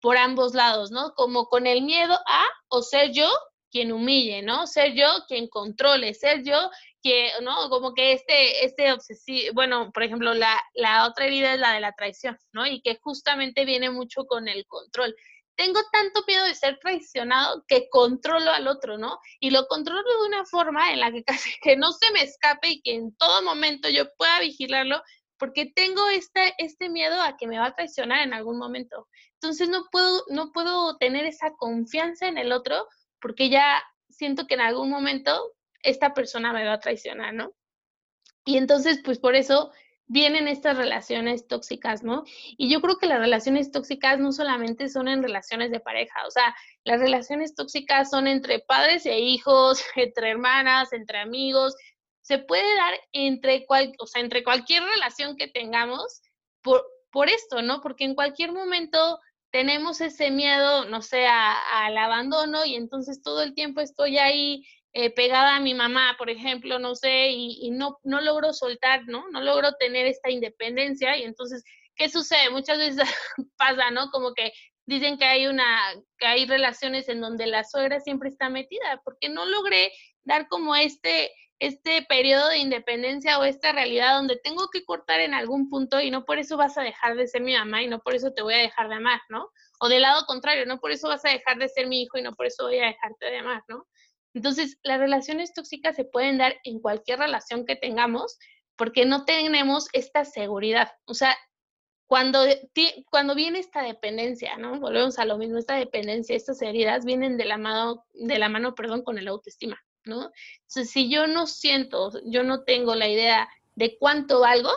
por ambos lados, ¿no? Como con el miedo a o ser yo quien humille, ¿no? Ser yo quien controle, ser yo que, ¿no? Como que este, este obsesivo, bueno, por ejemplo, la, la otra herida es la de la traición, ¿no? Y que justamente viene mucho con el control. Tengo tanto miedo de ser traicionado que controlo al otro, ¿no? Y lo controlo de una forma en la que casi que no se me escape y que en todo momento yo pueda vigilarlo porque tengo este, este miedo a que me va a traicionar en algún momento. Entonces no puedo, no puedo tener esa confianza en el otro porque ya siento que en algún momento esta persona me va a traicionar, ¿no? Y entonces, pues por eso vienen estas relaciones tóxicas, ¿no? Y yo creo que las relaciones tóxicas no solamente son en relaciones de pareja, o sea, las relaciones tóxicas son entre padres e hijos, entre hermanas, entre amigos, se puede dar entre, cual, o sea, entre cualquier relación que tengamos por, por esto, ¿no? Porque en cualquier momento tenemos ese miedo, no sé, al abandono y entonces todo el tiempo estoy ahí eh, pegada a mi mamá, por ejemplo, no sé, y, no, no logro soltar, ¿no? No logro tener esta independencia y entonces, ¿qué sucede? Muchas veces pasa, ¿no? Como que dicen que hay una, que hay relaciones en donde la suegra siempre está metida, porque no logré dar como este, este periodo de independencia o esta realidad donde tengo que cortar en algún punto y no por eso vas a dejar de ser mi mamá y no por eso te voy a dejar de amar, ¿no? O del lado contrario, no por eso vas a dejar de ser mi hijo y no por eso voy a dejarte de amar, ¿no? Entonces, las relaciones tóxicas se pueden dar en cualquier relación que tengamos porque no tenemos esta seguridad. O sea, cuando, cuando viene esta dependencia, ¿no? Volvemos a lo mismo, esta dependencia, estas heridas vienen de la mano, de la mano, perdón, con el autoestima. ¿no? Entonces, si yo no siento, yo no tengo la idea de cuánto valgo,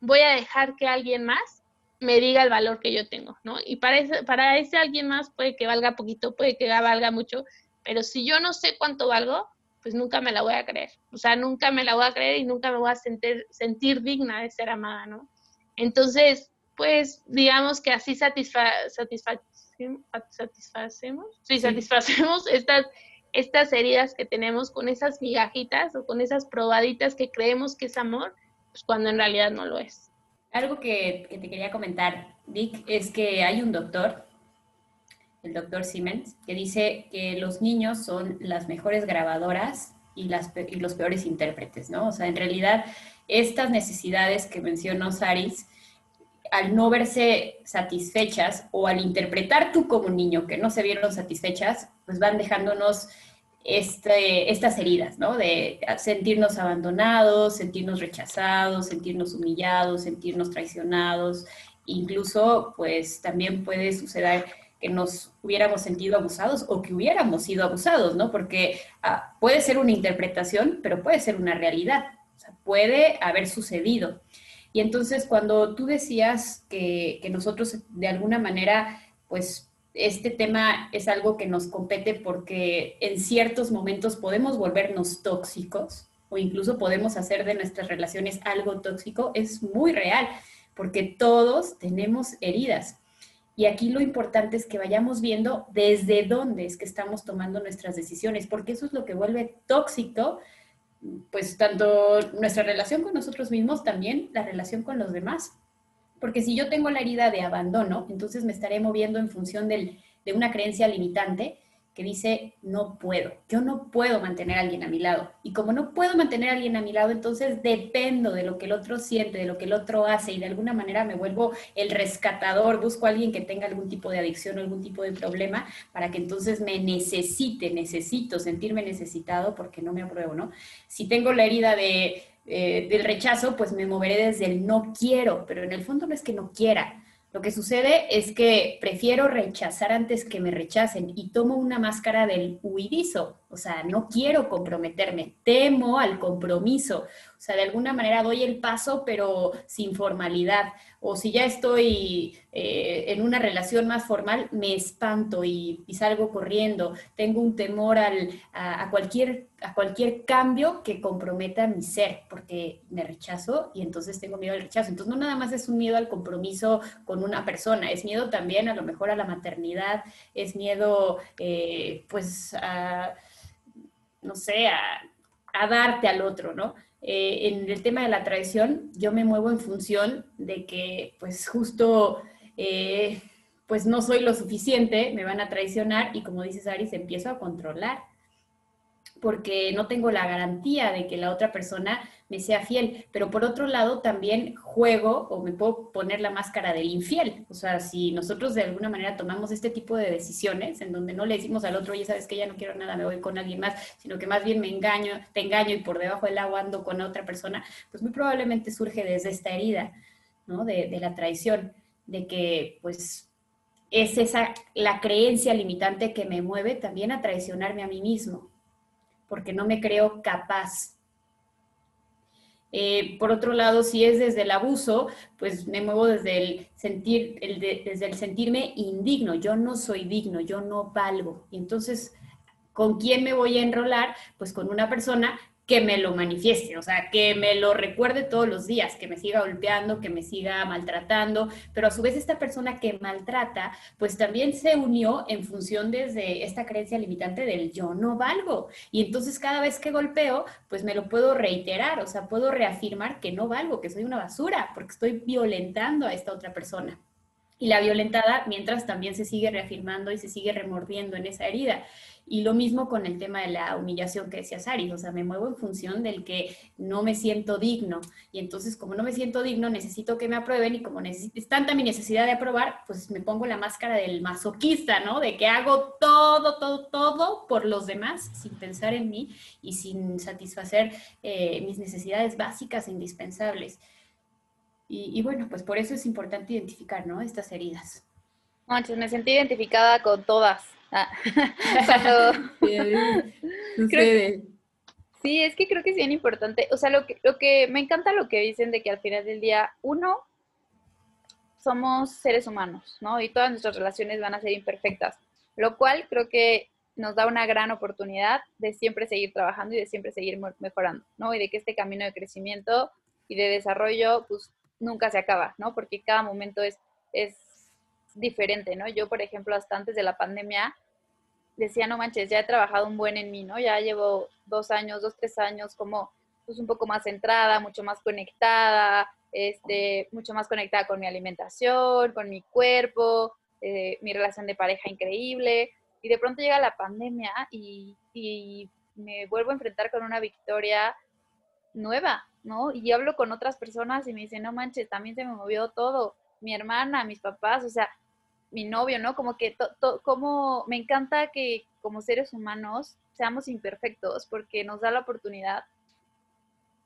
voy a dejar que alguien más me diga el valor que yo tengo, ¿no? Y para ese, para ese alguien más puede que valga poquito, puede que valga mucho, pero si yo no sé cuánto valgo, pues nunca me la voy a creer. O sea, nunca me la voy a creer y nunca me voy a sentir, sentir digna de ser amada, ¿no? Entonces, pues digamos que así satisfa, satisfacemos, satisfacemos, sí, satisfacemos estas estas heridas que tenemos con esas migajitas o con esas probaditas que creemos que es amor, pues cuando en realidad no lo es. Algo que, que te quería comentar, Vic, es que hay un doctor, el doctor Siemens, que dice que los niños son las mejores grabadoras y, las, y los peores intérpretes, ¿no? O sea, en realidad, estas necesidades que mencionó Saris, al no verse satisfechas o al interpretar tú como niño que no se vieron satisfechas, pues van dejándonos este, estas heridas, ¿no? De sentirnos abandonados, sentirnos rechazados, sentirnos humillados, sentirnos traicionados. Incluso, pues también puede suceder que nos hubiéramos sentido abusados o que hubiéramos sido abusados, ¿no? Porque ah, puede ser una interpretación, pero puede ser una realidad, puede haber sucedido. Y entonces cuando tú decías que, que nosotros de alguna manera, pues este tema es algo que nos compete porque en ciertos momentos podemos volvernos tóxicos o incluso podemos hacer de nuestras relaciones algo tóxico, es muy real, porque todos tenemos heridas. Y aquí lo importante es que vayamos viendo desde dónde es que estamos tomando nuestras decisiones, porque eso es lo que vuelve tóxico, pues tanto nuestra relación con nosotros mismos, también la relación con los demás. Porque si yo tengo la herida de abandono, entonces me estaré moviendo en función de una creencia limitante que dice, no puedo, yo no puedo mantener a alguien a mi lado. Y como no puedo mantener a alguien a mi lado, entonces dependo de lo que el otro siente, de lo que el otro hace y de alguna manera me vuelvo el rescatador, busco a alguien que tenga algún tipo de adicción o algún tipo de problema para que entonces me necesite, necesito sentirme necesitado porque no me apruebo, ¿no? Si tengo la herida de eh, del rechazo, pues me moveré desde el no quiero, pero en el fondo no es que no quiera. Lo que sucede es que prefiero rechazar antes que me rechacen y tomo una máscara del huidizo, o sea, no quiero comprometerme, temo al compromiso, o sea, de alguna manera doy el paso pero sin formalidad, o si ya estoy eh, en una relación más formal, me espanto y, salgo corriendo, tengo un temor al, a, cualquier, a cualquier cambio que comprometa mi ser, porque me rechazo y entonces tengo miedo al rechazo. Entonces no nada más es un miedo al compromiso con una persona, es miedo también a lo mejor a la maternidad, es miedo eh, pues no sé, a darte al otro, ¿no? Eh, en el tema de la traición, yo me muevo en función de que, pues justo, eh, pues no soy lo suficiente, me van a traicionar y como dices, Aris, empiezo a controlar porque no tengo la garantía de que la otra persona me sea fiel. Pero por otro lado, también juego o me puedo poner la máscara del infiel. O sea, si nosotros de alguna manera tomamos este tipo de decisiones en donde no le decimos al otro, oye, sabes que ya no quiero nada, me voy con alguien más, sino que más bien me engaño, te engaño y por debajo del agua ando con otra persona, pues muy probablemente surge desde esta herida, ¿no? De, de la traición, de que pues es esa la creencia limitante que me mueve también a traicionarme a mí mismo porque no me creo capaz. Eh, por otro lado, si es desde el abuso, pues me muevo desde el sentir, desde el sentirme indigno. Yo no soy digno, yo no valgo. Y entonces, ¿con quién me voy a enrolar? Pues con una persona que me lo manifieste, o sea, que me lo recuerde todos los días, que me siga golpeando, que me siga maltratando, pero a su vez esta persona que maltrata, pues también se unió en función desde esta creencia limitante del yo no valgo. Y entonces cada vez que golpeo, pues me lo puedo reiterar, o sea, puedo reafirmar que no valgo, que soy una basura, porque estoy violentando a esta otra persona. Y la violentada, mientras también se sigue reafirmando y se sigue remordiendo en esa herida. Y lo mismo con el tema de la humillación que decía Sari, o sea, me muevo en función del que no me siento digno. Y entonces, como no me siento digno, necesito que me aprueben y como es tanta mi necesidad de aprobar, pues me pongo la máscara del masoquista, ¿no? De que hago todo, todo, todo por los demás sin pensar en mí y sin satisfacer eh, mis necesidades básicas e indispensables. Y, y, bueno, pues por eso es importante identificar, ¿no? Estas heridas. Manches, me sentí identificada con todas. Ah. sí, es que creo que es bien importante. O sea, lo que, lo que me encanta lo que dicen de que al final del día, uno, somos seres humanos, ¿no? Y todas nuestras relaciones van a ser imperfectas, lo cual creo que nos da una gran oportunidad de siempre seguir trabajando y de siempre seguir mejorando, ¿no? Y de que este camino de crecimiento y de desarrollo, pues nunca se acaba, ¿no? Porque cada momento es, es diferente, ¿no? Yo, por ejemplo, hasta antes de la pandemia, decía, no manches, ya he trabajado un buen en mí, ¿no? Ya llevo dos años, dos, tres años como pues un poco más centrada, mucho más conectada, este, mucho más conectada con mi alimentación, con mi cuerpo, eh, mi relación de pareja increíble. Y de pronto llega la pandemia y, y me vuelvo a enfrentar con una victoria nueva, ¿no? Y hablo con otras personas y me dicen, no manches, también se me movió todo, mi hermana, mis papás, o sea, mi novio, ¿no? Como que como me encanta que como seres humanos seamos imperfectos porque nos da la oportunidad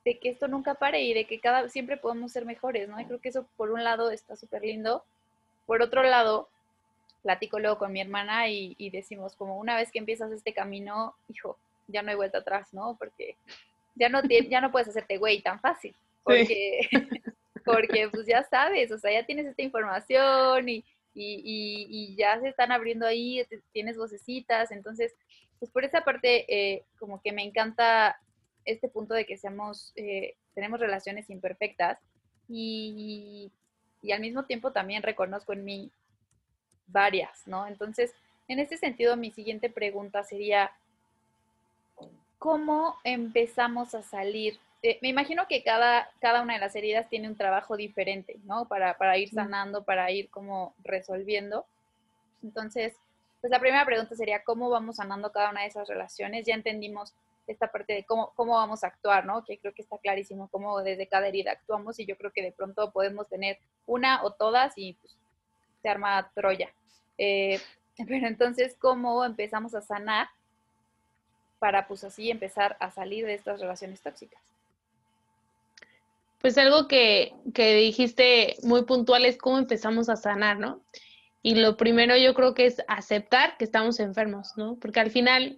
de que esto nunca pare y de que cada siempre podemos ser mejores, ¿no? Y creo que eso por un lado está súper lindo. Por otro lado, platico luego con mi hermana y, decimos como una vez que empiezas este camino, hijo, ya no hay vuelta atrás, ¿no? Porque ya no, ya no puedes hacerte güey tan fácil, porque, porque pues ya sabes, o sea, ya tienes esta información y, y, ya se están abriendo ahí, tienes vocecitas, entonces, pues por esa parte, eh, como que me encanta este punto de que seamos, eh, tenemos relaciones imperfectas y, y al mismo tiempo también reconozco en mí varias, ¿no? Entonces, en este sentido, mi siguiente pregunta sería, ¿cómo empezamos a salir? Eh, me imagino que cada, cada una de las heridas tiene un trabajo diferente, ¿no? Para, para ir sanando, para ir como resolviendo. Entonces, pues la primera pregunta sería, ¿cómo vamos sanando cada una de esas relaciones? Ya entendimos esta parte de cómo, cómo vamos a actuar, ¿no? Que creo que está clarísimo cómo desde cada herida actuamos y yo creo que de pronto podemos tener una o todas y pues, se arma Troya. Eh, pero entonces, ¿cómo empezamos a sanar para pues así empezar a salir de estas relaciones tóxicas? Pues algo que, que dijiste muy puntual es cómo empezamos a sanar, ¿no? Y lo primero yo creo que es aceptar que estamos enfermos, ¿no? Porque al final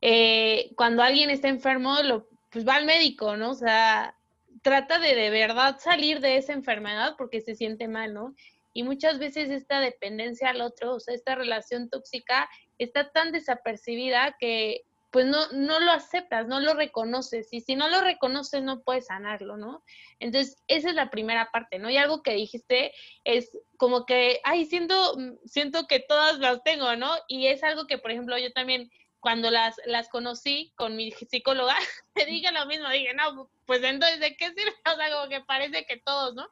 eh, cuando alguien está enfermo, lo, pues va al médico, ¿no? O sea, trata de de verdad salir de esa enfermedad porque se siente mal, ¿no? Y muchas veces esta dependencia al otro, o sea, esta relación tóxica está tan desapercibida que pues no, no lo aceptas, no lo reconoces. Y si no lo reconoces, no puedes sanarlo, ¿no? Entonces, esa es la primera parte, ¿no? Y algo que dijiste es como que, ay, siento, siento que todas las tengo, ¿no? Y es algo que, por ejemplo, yo también cuando las, las conocí con mi psicóloga, me dije lo mismo, dije, no, pues entonces, ¿de qué sirve? O sea, como que parece que todos, ¿no?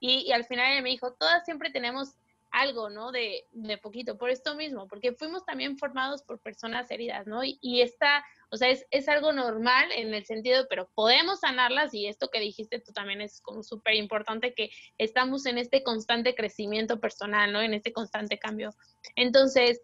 Y, al final ella me dijo, todas siempre tenemos algo, ¿no? De, de, poquito, por esto mismo, porque fuimos también formados por personas heridas, ¿no? Y, y esta, o sea, es, es, algo normal en el sentido, pero podemos sanarlas y esto que dijiste tú también es como súper importante que estamos en este constante crecimiento personal, ¿no? En este constante cambio. Entonces,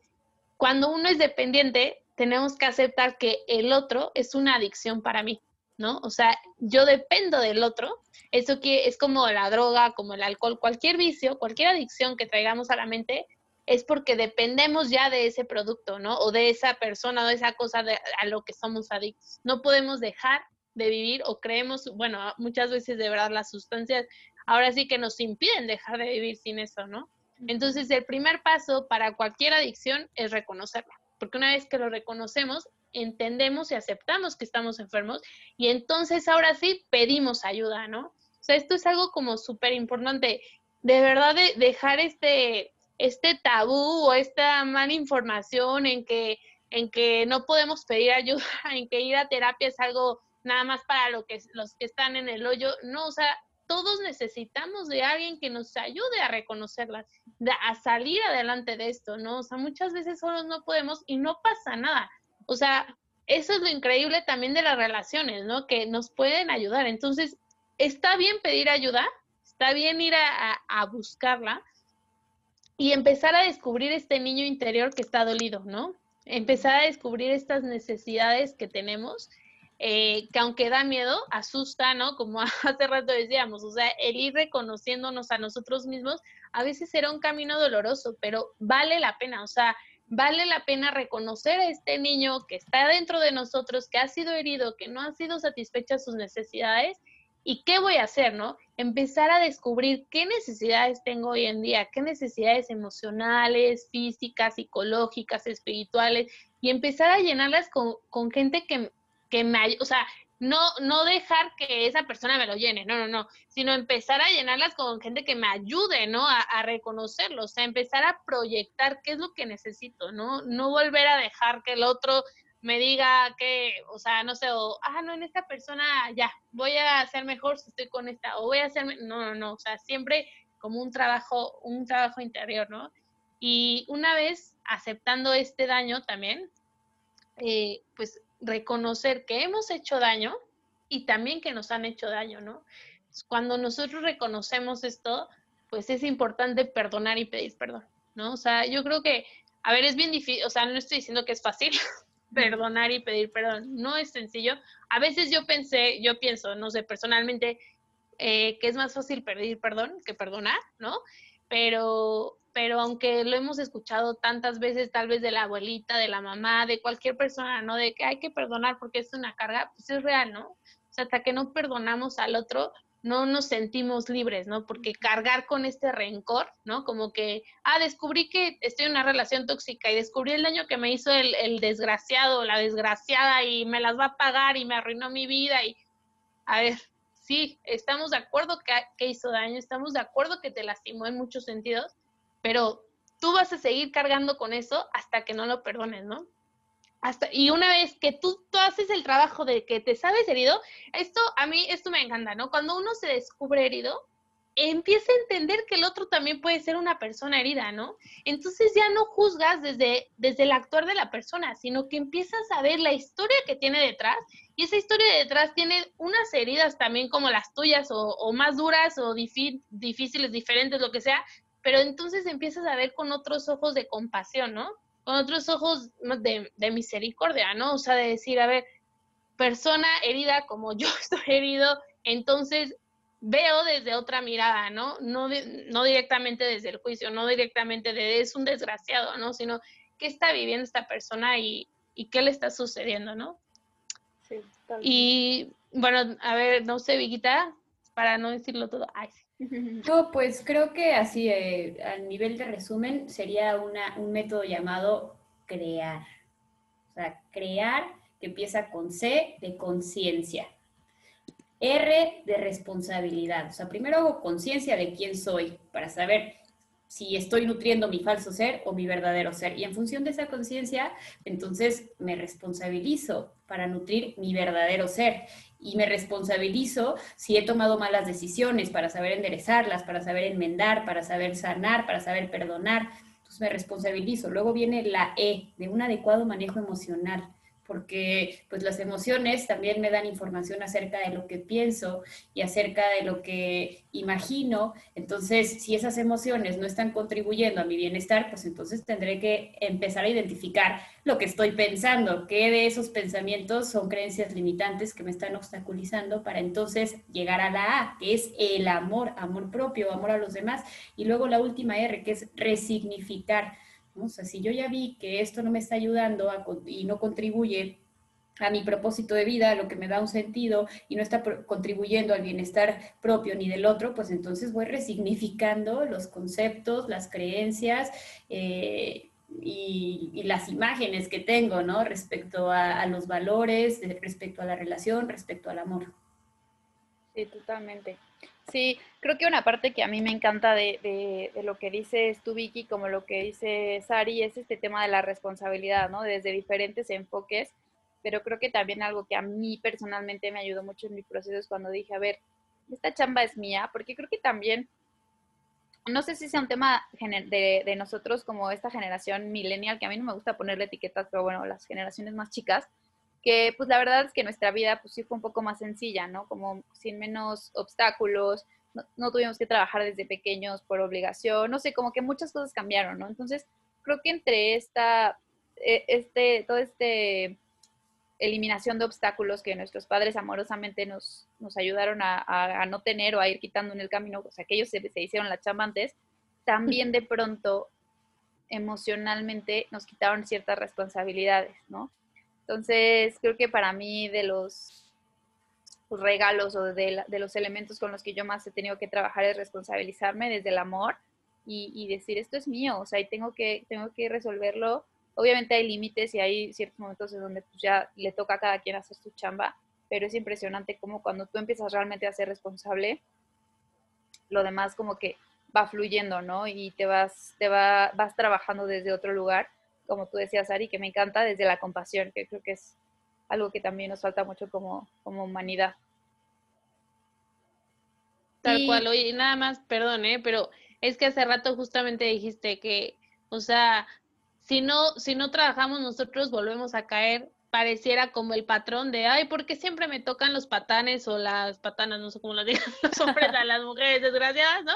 cuando uno es dependiente, tenemos que aceptar que el otro es una adicción para mí, ¿no? O sea, yo dependo del otro. Eso que es como la droga, como el alcohol, cualquier vicio, cualquier adicción que traigamos a la mente es porque dependemos ya de ese producto, ¿no? O de esa persona o de esa cosa a lo que somos adictos. No podemos dejar de vivir o creemos, bueno, muchas veces de verdad las sustancias ahora sí que nos impiden dejar de vivir sin eso, ¿no? Entonces, el primer paso para cualquier adicción es reconocerla porque una vez que lo reconocemos, entendemos y aceptamos que estamos enfermos y entonces ahora sí pedimos ayuda, ¿no? O sea, esto es algo como súper importante, de verdad de dejar este, este tabú o esta mala información en que, en que no podemos pedir ayuda, en que ir a terapia es algo nada más para lo que, los que están en el hoyo, no, o sea, todos necesitamos de alguien que nos ayude a reconocerlas, a salir adelante de esto, ¿no? O sea, muchas veces solos no podemos y no pasa nada. O sea, eso es lo increíble también de las relaciones, ¿no? Que nos pueden ayudar. Entonces, está bien pedir ayuda, está bien ir a, buscarla y empezar a descubrir este niño interior que está dolido, ¿no? Empezar a descubrir estas necesidades que tenemos eh, que aunque da miedo, asusta, ¿no? Como hace rato decíamos, o sea, el ir reconociéndonos a nosotros mismos a veces será un camino doloroso, pero vale la pena, o sea, vale la pena reconocer a este niño que está dentro de nosotros, que ha sido herido, que no han sido satisfechas sus necesidades. ¿Y qué voy a hacer, no? Empezar a descubrir qué necesidades tengo hoy en día, qué necesidades emocionales, físicas, psicológicas, espirituales, y empezar a llenarlas con, con gente que, que me, o sea, no, no dejar que esa persona me lo llene, no, no, no, sino empezar a llenarlas con gente que me ayude, ¿no? A, a, reconocerlo, o sea, empezar a proyectar qué es lo que necesito, ¿no? No volver a dejar que el otro me diga que, o sea, no sé, o, ah, no, en esta persona ya, voy a ser mejor si estoy con esta, o voy a hacer, no, no, no, o sea, siempre como un trabajo, un trabajo interior, ¿no? Y una vez aceptando este daño también, eh, pues reconocer que hemos hecho daño y también que nos han hecho daño, ¿no? Cuando nosotros reconocemos esto, pues es importante perdonar y pedir perdón, ¿no? O sea, yo creo que, a ver, es bien difícil, o sea, no estoy diciendo que es fácil perdonar y pedir perdón, no es sencillo. A veces yo pensé, yo pienso, no sé, personalmente, eh, que es más fácil pedir perdón que perdonar, ¿no? Pero, pero aunque lo hemos escuchado tantas veces, tal vez de la abuelita, de la mamá, de cualquier persona, ¿no? De que hay que perdonar porque es una carga, pues es real, ¿no? O sea, hasta que no perdonamos al otro, no nos sentimos libres, ¿no? Porque cargar con este rencor, ¿no? Como que, ah, descubrí que estoy en una relación tóxica y descubrí el daño que me hizo el, el desgraciado, la desgraciada y me las va a pagar y me arruinó mi vida y, a ver, sí, estamos de acuerdo que, que hizo daño, estamos de acuerdo que te lastimó en muchos sentidos, pero tú vas a seguir cargando con eso hasta que no lo perdones, ¿no? Hasta, y una vez que tú, haces el trabajo de que te sabes herido, esto a mí, esto me encanta, ¿no? Cuando uno se descubre herido, empieza a entender que el otro también puede ser una persona herida, ¿no? Entonces ya no juzgas desde, desde el actuar de la persona, sino que empiezas a ver la historia que tiene detrás y esa historia de detrás tiene unas heridas también como las tuyas o, más duras o difíciles, diferentes, lo que sea, pero entonces empiezas a ver con otros ojos de compasión, ¿no? Con otros ojos de, de misericordia, ¿no? O sea, de decir, a ver, persona herida como yo estoy herido, entonces veo desde otra mirada, ¿no? No, no directamente desde el juicio, no directamente de es un desgraciado, ¿no? Sino qué está viviendo esta persona y, y qué le está sucediendo, ¿no? Sí, y bueno, a ver, no sé, Viquita, para no decirlo todo. Ay, sí. No, pues creo que así, eh, a nivel de resumen, sería un método llamado crear. O sea, crear que empieza con C de conciencia. R de responsabilidad. O sea, primero hago conciencia de quién soy para saber si estoy nutriendo mi falso ser o mi verdadero ser. Y en función de esa conciencia, entonces me responsabilizo para nutrir mi verdadero ser. Y me responsabilizo si he tomado malas decisiones para saber enderezarlas, para saber enmendar, para saber sanar, para saber perdonar. Entonces me responsabilizo. Luego viene la E de un adecuado manejo emocional porque pues las emociones también me dan información acerca de lo que pienso y acerca de lo que imagino. Entonces, si esas emociones no están contribuyendo a mi bienestar, pues entonces tendré que empezar a identificar lo que estoy pensando, qué de esos pensamientos son creencias limitantes que me están obstaculizando para entonces llegar a la A, que es el amor, amor propio, amor a los demás. Y luego la última R, que es resignificar o sea, si yo ya vi que esto no me está ayudando y no contribuye a mi propósito de vida, a lo que me da un sentido y no está contribuyendo al bienestar propio ni del otro, pues entonces voy resignificando los conceptos, las creencias eh, y, las imágenes que tengo, ¿no? Respecto a, a los valores, respecto a la relación, respecto al amor. Sí, totalmente. Sí, creo que una parte que a mí me encanta de, de, lo que dices tú, Vicky, como lo que dice Sari, es este tema de la responsabilidad, ¿no? Desde diferentes enfoques, pero creo que también algo que a mí personalmente me ayudó mucho en mi proceso es cuando dije, a ver, esta chamba es mía, porque creo que también, no sé si sea un tema de, de nosotros como esta generación millennial, que a mí no me gusta ponerle etiquetas, pero bueno, las generaciones más chicas, que pues la verdad es que nuestra vida pues sí fue un poco más sencilla, ¿no? Como sin menos obstáculos, no, tuvimos que trabajar desde pequeños por obligación, no sé, como que muchas cosas cambiaron, ¿no? Entonces, creo que entre esta, e, este, todo este eliminación de obstáculos que nuestros padres amorosamente nos, nos ayudaron a, no tener o a ir quitando en el camino, o sea, que ellos se, se hicieron la chamba antes, también de pronto emocionalmente nos quitaron ciertas responsabilidades, ¿no? Entonces, creo que para mí de los regalos o de, los elementos con los que yo más he tenido que trabajar es responsabilizarme desde el amor y, decir, esto es mío, o sea, y tengo que, tengo que resolverlo. Obviamente hay límites y hay ciertos momentos en donde pues, ya le toca a cada quien hacer su chamba, pero es impresionante como cuando tú empiezas realmente a ser responsable, lo demás como que va fluyendo, ¿no? Y te vas, te va, vas trabajando desde otro lugar como tú decías, Ari, que me encanta desde la compasión, que creo que es algo que también nos falta mucho como, como humanidad. Tal cual, oye, nada más, perdón, ¿eh? pero es que hace rato justamente dijiste que, o sea, si no, si no trabajamos nosotros volvemos a caer, pareciera como el patrón de, ay, porque siempre me tocan los patanes o las patanas, no sé cómo lo digan los hombres a las mujeres desgraciadas, ¿no?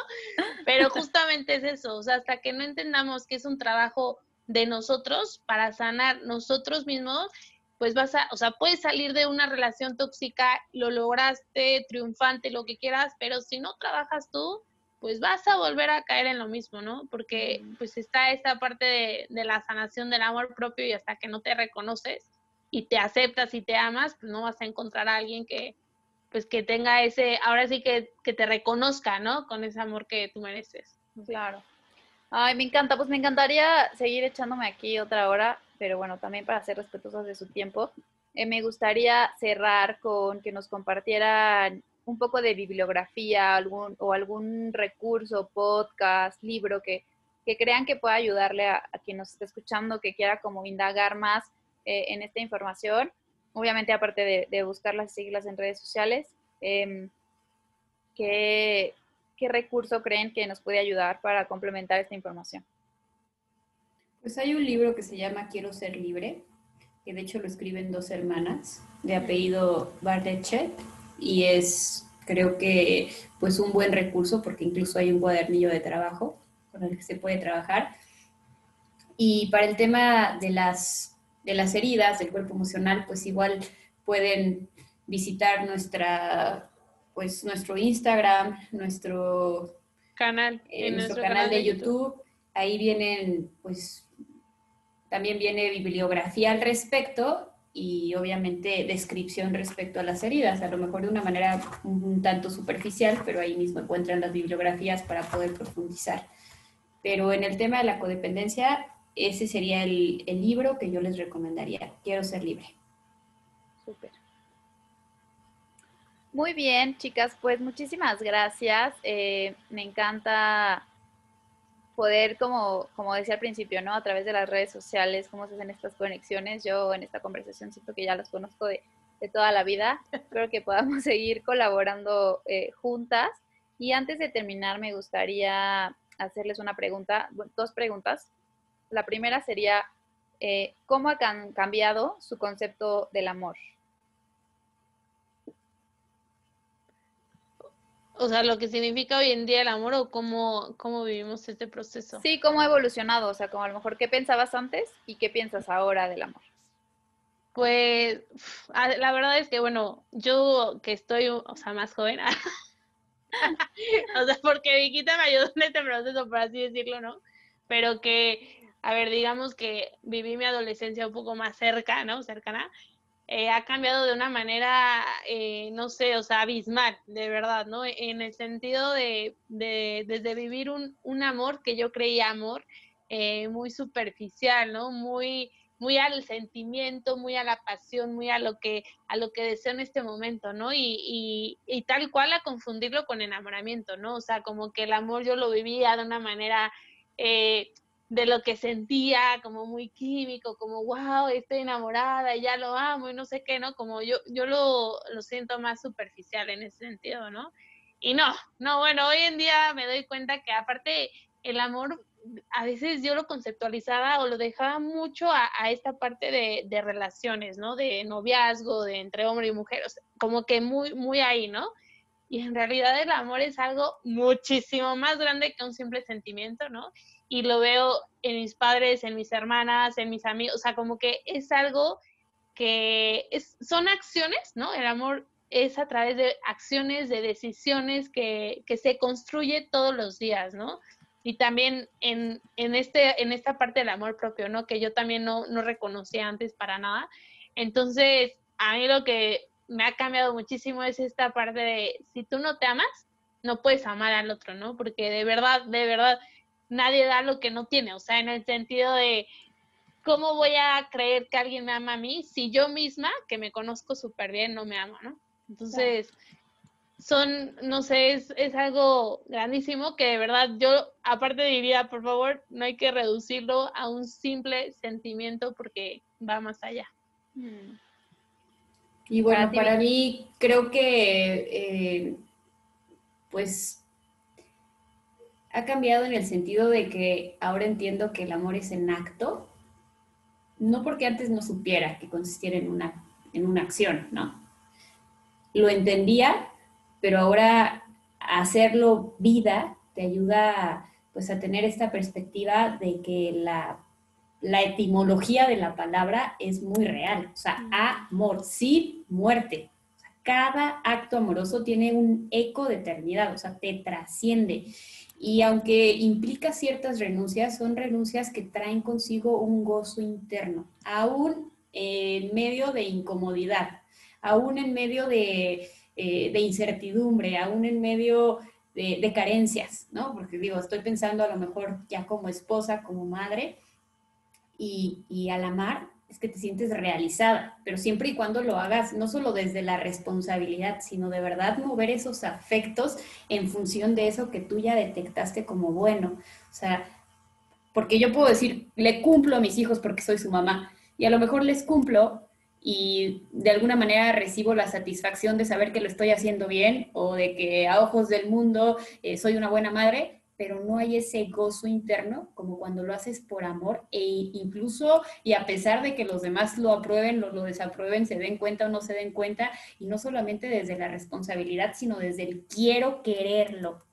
Pero justamente es eso, o sea, hasta que no entendamos que es un trabajo de nosotros para sanar nosotros mismos, pues vas a, o sea, puedes salir de una relación tóxica, lo lograste, triunfante, lo que quieras, pero si no trabajas tú, pues vas a volver a caer en lo mismo, ¿no? Porque pues está esta parte de, de, la sanación del amor propio y hasta que no te reconoces y te aceptas y te amas, pues no vas a encontrar a alguien que pues que tenga ese, ahora sí que, que te reconozca, ¿no? Con ese amor que tú mereces. Claro. Ay, me encanta, pues me encantaría seguir echándome aquí otra hora, pero bueno, también para ser respetuosos de su tiempo. Eh, me gustaría cerrar con que nos compartieran un poco de bibliografía algún, o algún recurso, podcast, libro que, que crean que pueda ayudarle a, quien nos esté escuchando, que quiera como indagar más eh, en esta información. Obviamente, aparte de, de buscarlas y seguirlas en redes sociales, eh, ¿qué, ¿qué recurso creen que nos puede ayudar para complementar esta información? Pues hay un libro que se llama Quiero ser libre, que de hecho lo escriben dos hermanas de apellido Bardechet y es creo que pues un buen recurso porque incluso hay un cuadernillo de trabajo con el que se puede trabajar. Y para el tema de las, de las heridas del cuerpo emocional, pues igual pueden visitar nuestra, pues nuestro Instagram, nuestro canal, en nuestro, canal, de, YouTube. YouTube. Ahí vienen, pues, también viene bibliografía al respecto y obviamente descripción respecto a las heridas, a lo mejor de una manera un, tanto superficial, pero ahí mismo encuentran las bibliografías para poder profundizar. Pero en el tema de la codependencia, ese sería el, el libro que yo les recomendaría. Quiero ser libre. Súper. Muy bien, chicas, pues muchísimas gracias. Eh, me encanta poder, como, como decía al principio, ¿no? A través de las redes sociales, cómo se hacen estas conexiones. Yo en esta conversación siento que ya las conozco de, toda la vida. Espero que podamos seguir colaborando eh, juntas. Y antes de terminar, me gustaría hacerles una pregunta, dos preguntas. La primera sería, eh, ¿cómo ha cambiado su concepto del amor? O sea, lo que significa hoy en día el amor o cómo, cómo vivimos este proceso. Sí, cómo ha evolucionado, o sea, como a lo mejor qué pensabas antes y qué piensas ahora del amor. Pues la verdad es que, bueno, yo que estoy, o sea, más joven, o sea, porque Viquita me ayudó en este proceso, por así decirlo, ¿no? Pero que, a ver, digamos que viví mi adolescencia un poco más cerca, ¿no? Cercana. Eh, ha cambiado de una manera, eh, no sé, o sea, abismal, de verdad, ¿no? En el sentido de, de desde vivir un, un, amor que yo creía amor, eh, muy superficial, ¿no? Muy, muy al sentimiento, muy a la pasión, muy a lo que, a lo que deseo en este momento, ¿no? Y, y, y tal cual a confundirlo con enamoramiento, ¿no? O sea, como que el amor yo lo vivía de una manera eh, de lo que sentía, como muy químico, como, wow, estoy enamorada ya lo amo y no sé qué, ¿no? Como yo, yo lo, lo siento más superficial en ese sentido, ¿no? Y no, no, bueno, hoy en día me doy cuenta que aparte el amor a veces yo lo conceptualizaba o lo dejaba mucho a, a esta parte de, de, relaciones, ¿no? De noviazgo, de entre hombre y mujer, o sea, como que muy, muy ahí, ¿no? Y en realidad el amor es algo muchísimo más grande que un simple sentimiento, ¿no? Y lo veo en mis padres, en mis hermanas, en mis amigos, o sea, como que es algo que es, son acciones, ¿no? El amor es a través de acciones, de decisiones que, que se construye todos los días, ¿no? Y también en, en, este, en esta parte del amor propio, ¿no? Que yo también no, no reconocía antes para nada. Entonces, a mí lo que me ha cambiado muchísimo es esta parte de, si tú no te amas, no puedes amar al otro, ¿no? Porque de verdad, de verdad, nadie da lo que no tiene, o sea, en el sentido de cómo voy a creer que alguien me ama a mí si yo misma, que me conozco súper bien, no me amo, ¿no? Entonces, son, no sé, es, es, algo grandísimo que de verdad yo, aparte diría, por favor, no hay que reducirlo a un simple sentimiento porque va más allá. Mm. Y bueno, para, mí creo que, eh, pues, ha cambiado en el sentido de que ahora entiendo que el amor es en acto, no porque antes no supiera que consistiera en una, en una acción, ¿no? Lo entendía, pero ahora hacerlo vida te ayuda pues a tener esta perspectiva de que la, la etimología de la palabra es muy real, o sea, amor, sí, muerte. cada acto amoroso tiene un eco de eternidad, o sea, te trasciende. Y aunque implica ciertas renuncias, son renuncias que traen consigo un gozo interno, aún en medio de incomodidad, aún en medio de, eh, incertidumbre, aún en medio de, carencias, ¿no? Porque digo, estoy pensando a lo mejor ya como esposa, como madre, y, y al amar es que te sientes realizada, pero siempre y cuando lo hagas, no solo desde la responsabilidad, sino de verdad mover esos afectos en función de eso que tú ya detectaste como bueno. O sea, porque yo puedo decir, le cumplo a mis hijos porque soy su mamá, y a lo mejor les cumplo y de alguna manera recibo la satisfacción de saber que lo estoy haciendo bien o de que a ojos del mundo eh, soy una buena madre, pero no hay ese gozo interno como cuando lo haces por amor e incluso y a pesar de que los demás lo aprueben, lo, lo desaprueben, se den cuenta o no se den cuenta, y no solamente desde la responsabilidad, sino desde el quiero quererlo.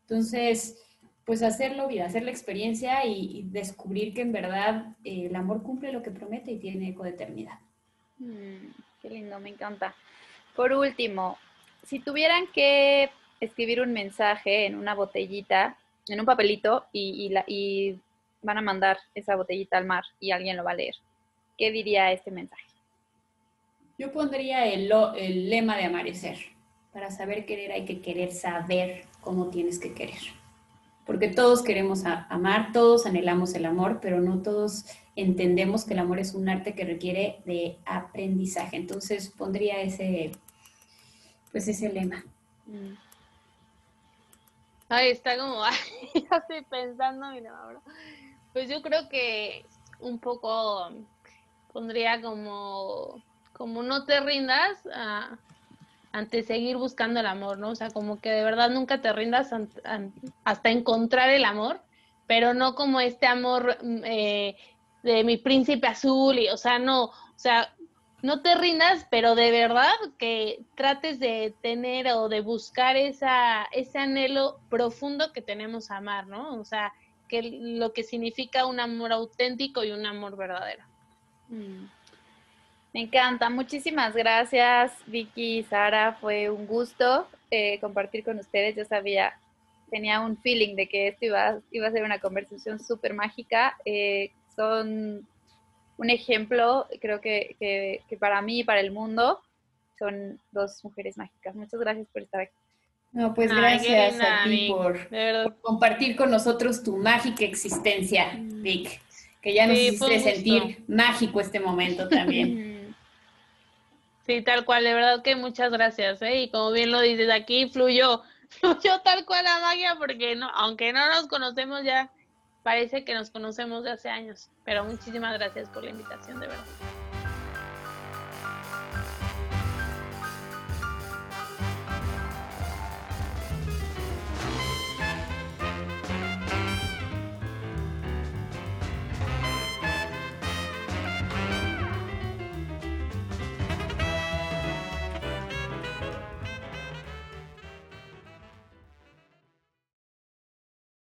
Entonces, pues hacerlo vida, hacer la experiencia y, descubrir que en verdad eh, el amor cumple lo que promete y tiene eco de eternidad. Mm, qué lindo, me encanta. Por último, si tuvieran que escribir un mensaje en una botellita, en un papelito, y, la, y van a mandar esa botellita al mar y alguien lo va a leer. ¿Qué diría este mensaje? Yo pondría el, el lema de amanecer. Para saber querer hay que querer saber cómo tienes que querer. Porque todos queremos amar, todos anhelamos el amor, pero no todos entendemos que el amor es un arte que requiere de aprendizaje. Entonces pondría ese, pues ese lema. Mm. Ahí está como, estoy pensando, mira, pues yo creo que un poco pondría como, como no te rindas ante seguir buscando el amor, ¿no? O sea, como que de verdad nunca te rindas hasta encontrar el amor, pero no como este amor mm, eh, de mi príncipe azul, y, o sea, no, o sea, no te rindas, pero de verdad que trates de tener o de buscar esa, ese anhelo profundo que tenemos a amar, ¿no? O sea, que lo que significa un amor auténtico y un amor verdadero. Mm. Me encanta, muchísimas gracias Vicky y Sara, fue un gusto eh, compartir con ustedes, yo sabía, tenía un feeling de que esto iba, iba a ser una conversación súper mágica, eh, son un ejemplo, creo que, que, para mí y para el mundo son dos mujeres mágicas. Muchas gracias por estar aquí. No, pues gracias a ti por, compartir con nosotros tu mágica existencia, mm. Vic, que ya nos hiciste sentir mágico este momento también. Sí, tal cual, de verdad que muchas gracias, ¿eh? Y como bien lo dices, aquí fluyó, fluyó tal cual la magia, porque no, aunque no nos conocemos ya, parece que nos conocemos de hace años, pero muchísimas gracias por la invitación, de verdad.